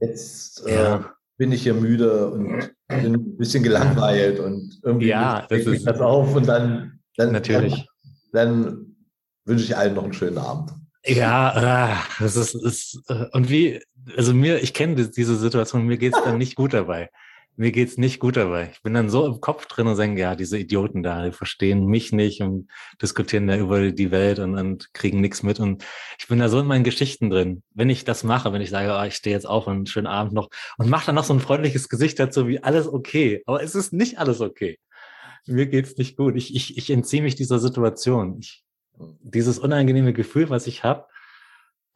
jetzt, äh, ja. bin ich hier müde und bin ein bisschen gelangweilt und irgendwie ja, das ist das auf und dann, dann natürlich. Dann, dann wünsche ich allen noch einen schönen Abend. Ja, äh, das ist, ist äh, und wie, also mir, ich kenne diese Situation, mir geht's dann nicht gut dabei mir geht's nicht gut dabei. Ich bin dann so im Kopf drin und denke, ja, diese Idioten da, die verstehen mich nicht und diskutieren da über die Welt und, und kriegen nichts mit. Und ich bin da so in meinen Geschichten drin. Wenn ich das mache, wenn ich sage, oh, ich stehe jetzt auf und schönen Abend noch und mache dann noch so ein freundliches Gesicht dazu, wie alles okay. Aber es ist nicht alles okay. Mir geht's nicht gut. Ich, ich, ich entziehe mich dieser Situation. Ich, dieses unangenehme Gefühl, was ich habe,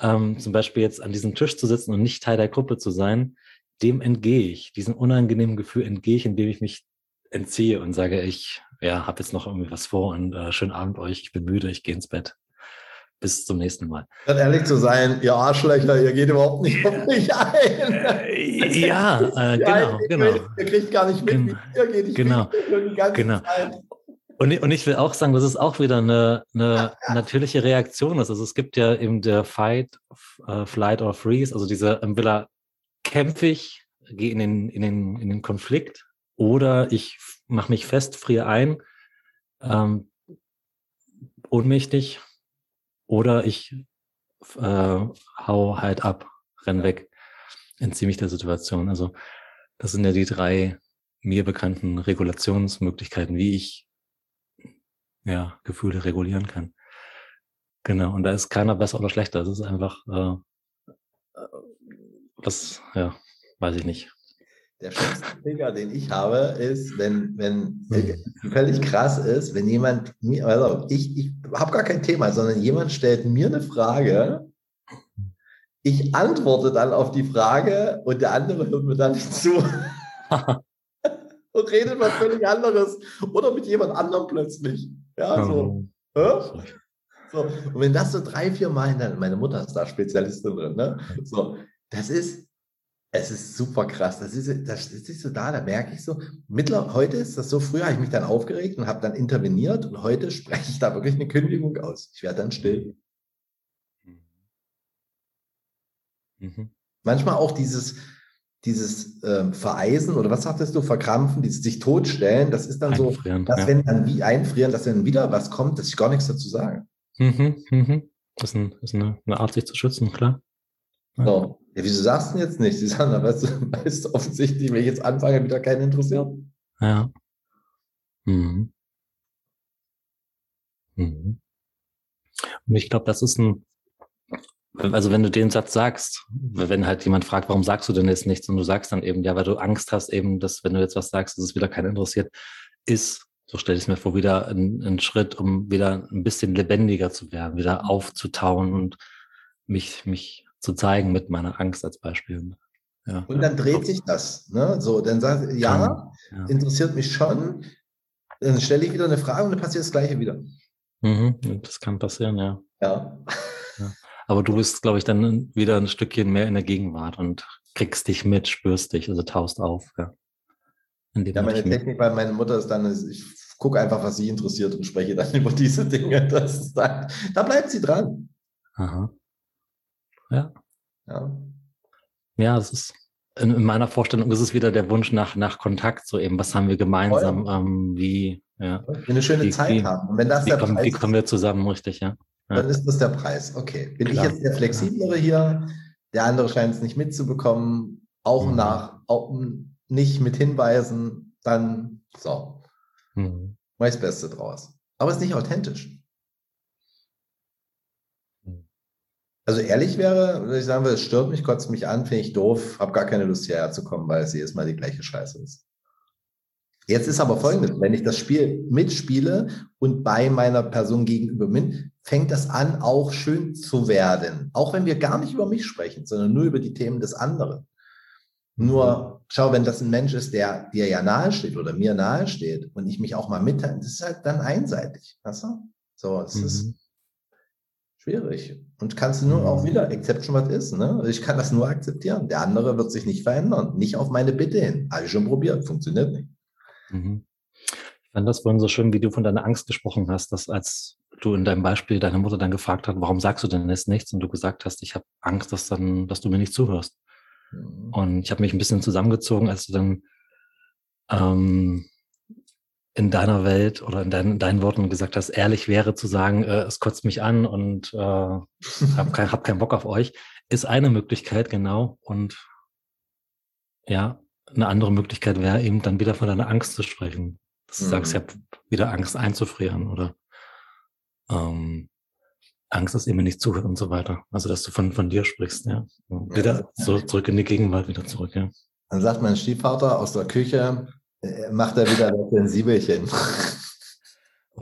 ähm, zum Beispiel jetzt an diesem Tisch zu sitzen und nicht Teil der Gruppe zu sein, dem entgehe ich, diesem unangenehmen Gefühl entgehe ich, indem ich mich entziehe und sage, ich ja, habe jetzt noch irgendwie was vor und äh, schönen Abend euch, ich bin müde, ich gehe ins Bett. Bis zum nächsten Mal. Dann ehrlich zu sein, ihr Arschlöcher, ihr geht überhaupt nicht auf mich ein. Äh, ja, äh, genau, genau. Ihr kriegt gar nicht mit, Gen wie ihr geht. Ich genau, genau. Und, und ich will auch sagen, dass es auch wieder eine, eine natürliche Reaktion ist. Also es gibt ja eben der Fight, uh, Flight or Freeze, also diese entweder kämpfe ich, gehe in den, in, den, in den Konflikt oder ich mache mich fest, friere ein, ähm, ohnmächtig oder ich äh, hau halt ab, renn weg, entziehe mich der Situation. Also das sind ja die drei mir bekannten Regulationsmöglichkeiten, wie ich ja, Gefühle regulieren kann. Genau, und da ist keiner besser oder schlechter. Das ist einfach äh, was, ja, weiß ich nicht. Der schlimmste Trigger, den ich habe, ist, wenn, wenn hm. völlig krass ist, wenn jemand mir, also ich, ich habe gar kein Thema, sondern jemand stellt mir eine Frage, ich antworte dann auf die Frage und der andere hört mir dann nicht zu. *laughs* und redet was völlig anderes. Oder mit jemand anderem plötzlich. Ja, so. Oh. so. Und wenn das so drei, vier Mal hintereinander, meine Mutter ist da Spezialistin drin, ne? So, das ist, es ist super krass. Das ist, das ist so da, da merke ich so, mittler, heute ist das so, früher habe ich mich dann aufgeregt und habe dann interveniert und heute spreche ich da wirklich eine Kündigung aus. Ich werde dann still. Mhm. mhm. Manchmal auch dieses, dieses ähm, Vereisen oder was sagtest du, verkrampfen, dieses sich totstellen, das ist dann einfrieren, so, dass ja. wenn dann wie einfrieren, dass dann wieder was kommt, dass ich gar nichts dazu sage. Mhm, mhm. Das ist, ein, das ist eine, eine Art, sich zu schützen, klar. So. Ja, wieso sagst du denn jetzt nicht? Sie sagen, aber weißt du, *laughs* weißt du offensichtlich, wenn ich jetzt anfange, wieder keinen interessiert. Ja. Mhm. Mhm. Und ich glaube, das ist ein, also wenn du den Satz sagst, wenn halt jemand fragt, warum sagst du denn jetzt nichts und du sagst dann eben, ja, weil du Angst hast eben, dass wenn du jetzt was sagst, dass es wieder keinen interessiert, ist, so stelle ich es mir vor, wieder ein, ein Schritt, um wieder ein bisschen lebendiger zu werden, wieder aufzutauen und mich, mich zu zeigen mit meiner Angst als Beispiel. Ja. Und dann dreht sich das. Ne? So, dann sagt ja, ja, interessiert mich schon. Dann stelle ich wieder eine Frage und dann passiert das Gleiche wieder. Mhm, das kann passieren, ja. ja. ja. Aber du bist, glaube ich, dann wieder ein Stückchen mehr in der Gegenwart und kriegst dich mit, spürst dich, also taust auf. Ja, ja meine Technik bei meiner Mutter ist dann, ich gucke einfach, was sie interessiert und spreche dann *laughs* über diese Dinge. Das dann, da bleibt sie dran. Aha. Ja. Ja, ja es ist in, in, meiner Vorstellung ist es wieder der Wunsch nach, nach Kontakt, so eben, was haben wir gemeinsam, ähm, wie, ja. Wir eine schöne wie, Zeit wie, haben. Und wenn das wie, der kommen, wie kommen wir zusammen, richtig, ja. Dann ist das der Preis. Okay. Bin Klar. ich jetzt der Flexiblere hier? Der andere scheint es nicht mitzubekommen. Auch mhm. nach, auch nicht mit hinweisen, dann so. Mhm. Mach das Beste draus. Aber es ist nicht authentisch. Also ehrlich wäre, würde ich sagen, es stört mich, kotzt mich an, finde ich doof, habe gar keine Lust hierher zu kommen, weil es jedes Mal die gleiche Scheiße ist. Jetzt ist aber folgendes, wenn ich das Spiel mitspiele und bei meiner Person gegenüber bin, fängt das an, auch schön zu werden. Auch wenn wir gar nicht über mich sprechen, sondern nur über die Themen des anderen. Nur, schau, wenn das ein Mensch ist, der dir ja nahe steht oder mir nahe steht und ich mich auch mal mitteile, das ist halt dann einseitig. Weißt du? So, es mhm. ist schwierig. Und kannst du nur auch mhm. wieder Exception was ist. Ne? Ich kann das nur akzeptieren. Der andere wird sich nicht verändern. Nicht auf meine Bitte hin. Habe ich schon probiert. Funktioniert nicht. Mhm. Ich fand das vorhin so schön, wie du von deiner Angst gesprochen hast, dass als du in deinem Beispiel deine Mutter dann gefragt hat, warum sagst du denn jetzt nichts? Und du gesagt hast, ich habe Angst, dass dann, dass du mir nicht zuhörst. Mhm. Und ich habe mich ein bisschen zusammengezogen, als du dann ähm, in deiner Welt oder in, dein, in, deinen Worten gesagt hast, ehrlich wäre zu sagen, äh, es kotzt mich an und äh, habe kein, hab keinen Bock auf euch, ist eine Möglichkeit, genau. Und ja, eine andere Möglichkeit wäre eben dann wieder von deiner Angst zu sprechen. Dass du mhm. sagst, ich habe wieder Angst einzufrieren oder ähm, Angst, dass ihr mir nicht zuhört und so weiter. Also, dass du von, von dir sprichst, ja. Wieder so zurück in die Gegenwart, wieder zurück, ja. Dann sagt mein Stiefvater aus der Küche, äh, macht er wieder das Sensibelchen. *laughs*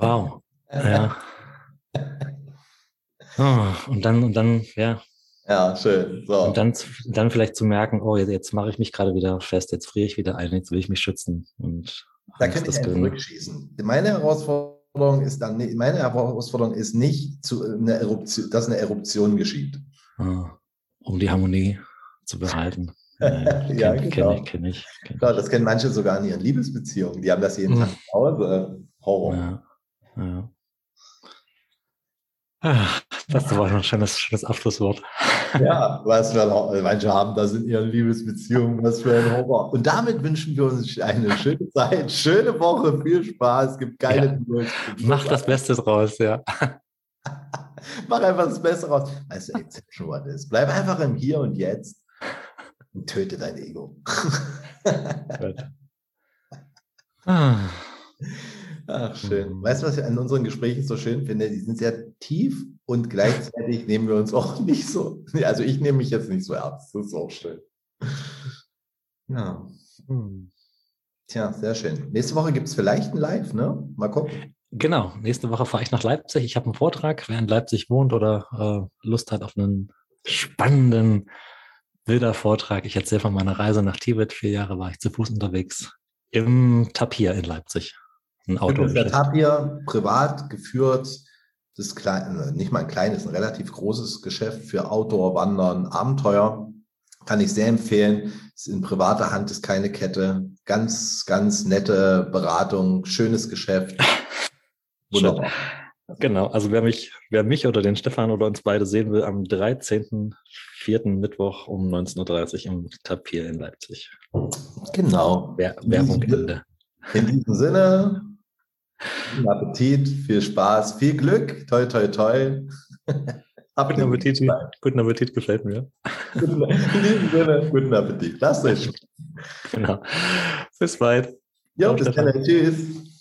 Wow. Ja. Oh, *laughs* und dann, und dann, ja. Ja, schön. So. Und dann, dann vielleicht zu merken, oh, jetzt, jetzt mache ich mich gerade wieder fest, jetzt friere ich wieder ein, jetzt will ich mich schützen. Und da kann ich zurückschießen. Meine Herausforderung ist dann, meine Herausforderung ist nicht zu, eine Eruption, dass eine Eruption geschieht. Ah, um die Harmonie zu behalten. *laughs* ja, kenn, genau. Kenn ich, kenn ich, kenn ich. Klar, das kennen manche sogar in ihren Liebesbeziehungen. Die haben das jeden hm. Tag zu Hause. Horror. Ja, ja. *laughs* Das war ein schönes, schönes Abschlusswort. Ja, was wir manche haben das in ihren Liebesbeziehungen, was für ein Horror. Und damit wünschen wir uns eine schöne Zeit, schöne Woche, viel Spaß, es gibt geile ja. Mach das Beste draus, ja. *laughs* Mach einfach das Beste raus. Weißt du, Exception what is. Bleib einfach im Hier und Jetzt und töte dein Ego. *laughs* ah. Ach, schön. Weißt du, was ich an unseren Gesprächen so schön finde? Die sind sehr tief und gleichzeitig nehmen wir uns auch *laughs* nicht so. Also ich nehme mich jetzt nicht so ernst. Das ist auch schön. Ja. Hm. Tja, sehr schön. Nächste Woche gibt es vielleicht ein Live, ne? Mal gucken. Genau, nächste Woche fahre ich nach Leipzig. Ich habe einen Vortrag, wer in Leipzig wohnt oder äh, Lust hat auf einen spannenden, wilder Vortrag. Ich erzähle von meiner Reise nach Tibet. Vier Jahre war ich zu Fuß unterwegs im Tapir in Leipzig. Ein Auto. Der Tapir, privat geführt, das ist klein, äh, nicht mal ein kleines, ein relativ großes Geschäft für Outdoor, Wandern, Abenteuer. Kann ich sehr empfehlen. Ist in privater Hand, ist keine Kette. Ganz, ganz nette Beratung, schönes Geschäft. *laughs* Wunderbar. Genau, also wer mich, wer mich oder den Stefan oder uns beide sehen will, am 13.04. Mittwoch um 19.30 Uhr im Tapir in Leipzig. Genau. Wer Werbung Ende. In diesem Sinne, Guten Appetit, viel Spaß, viel Glück, toi, toi, toi. Guten Appetit, guten Appetit gefällt mir. In diesem Sinne, guten Appetit. Lasst euch. Genau. Bis bald. Jo, bis dann. Tschüss.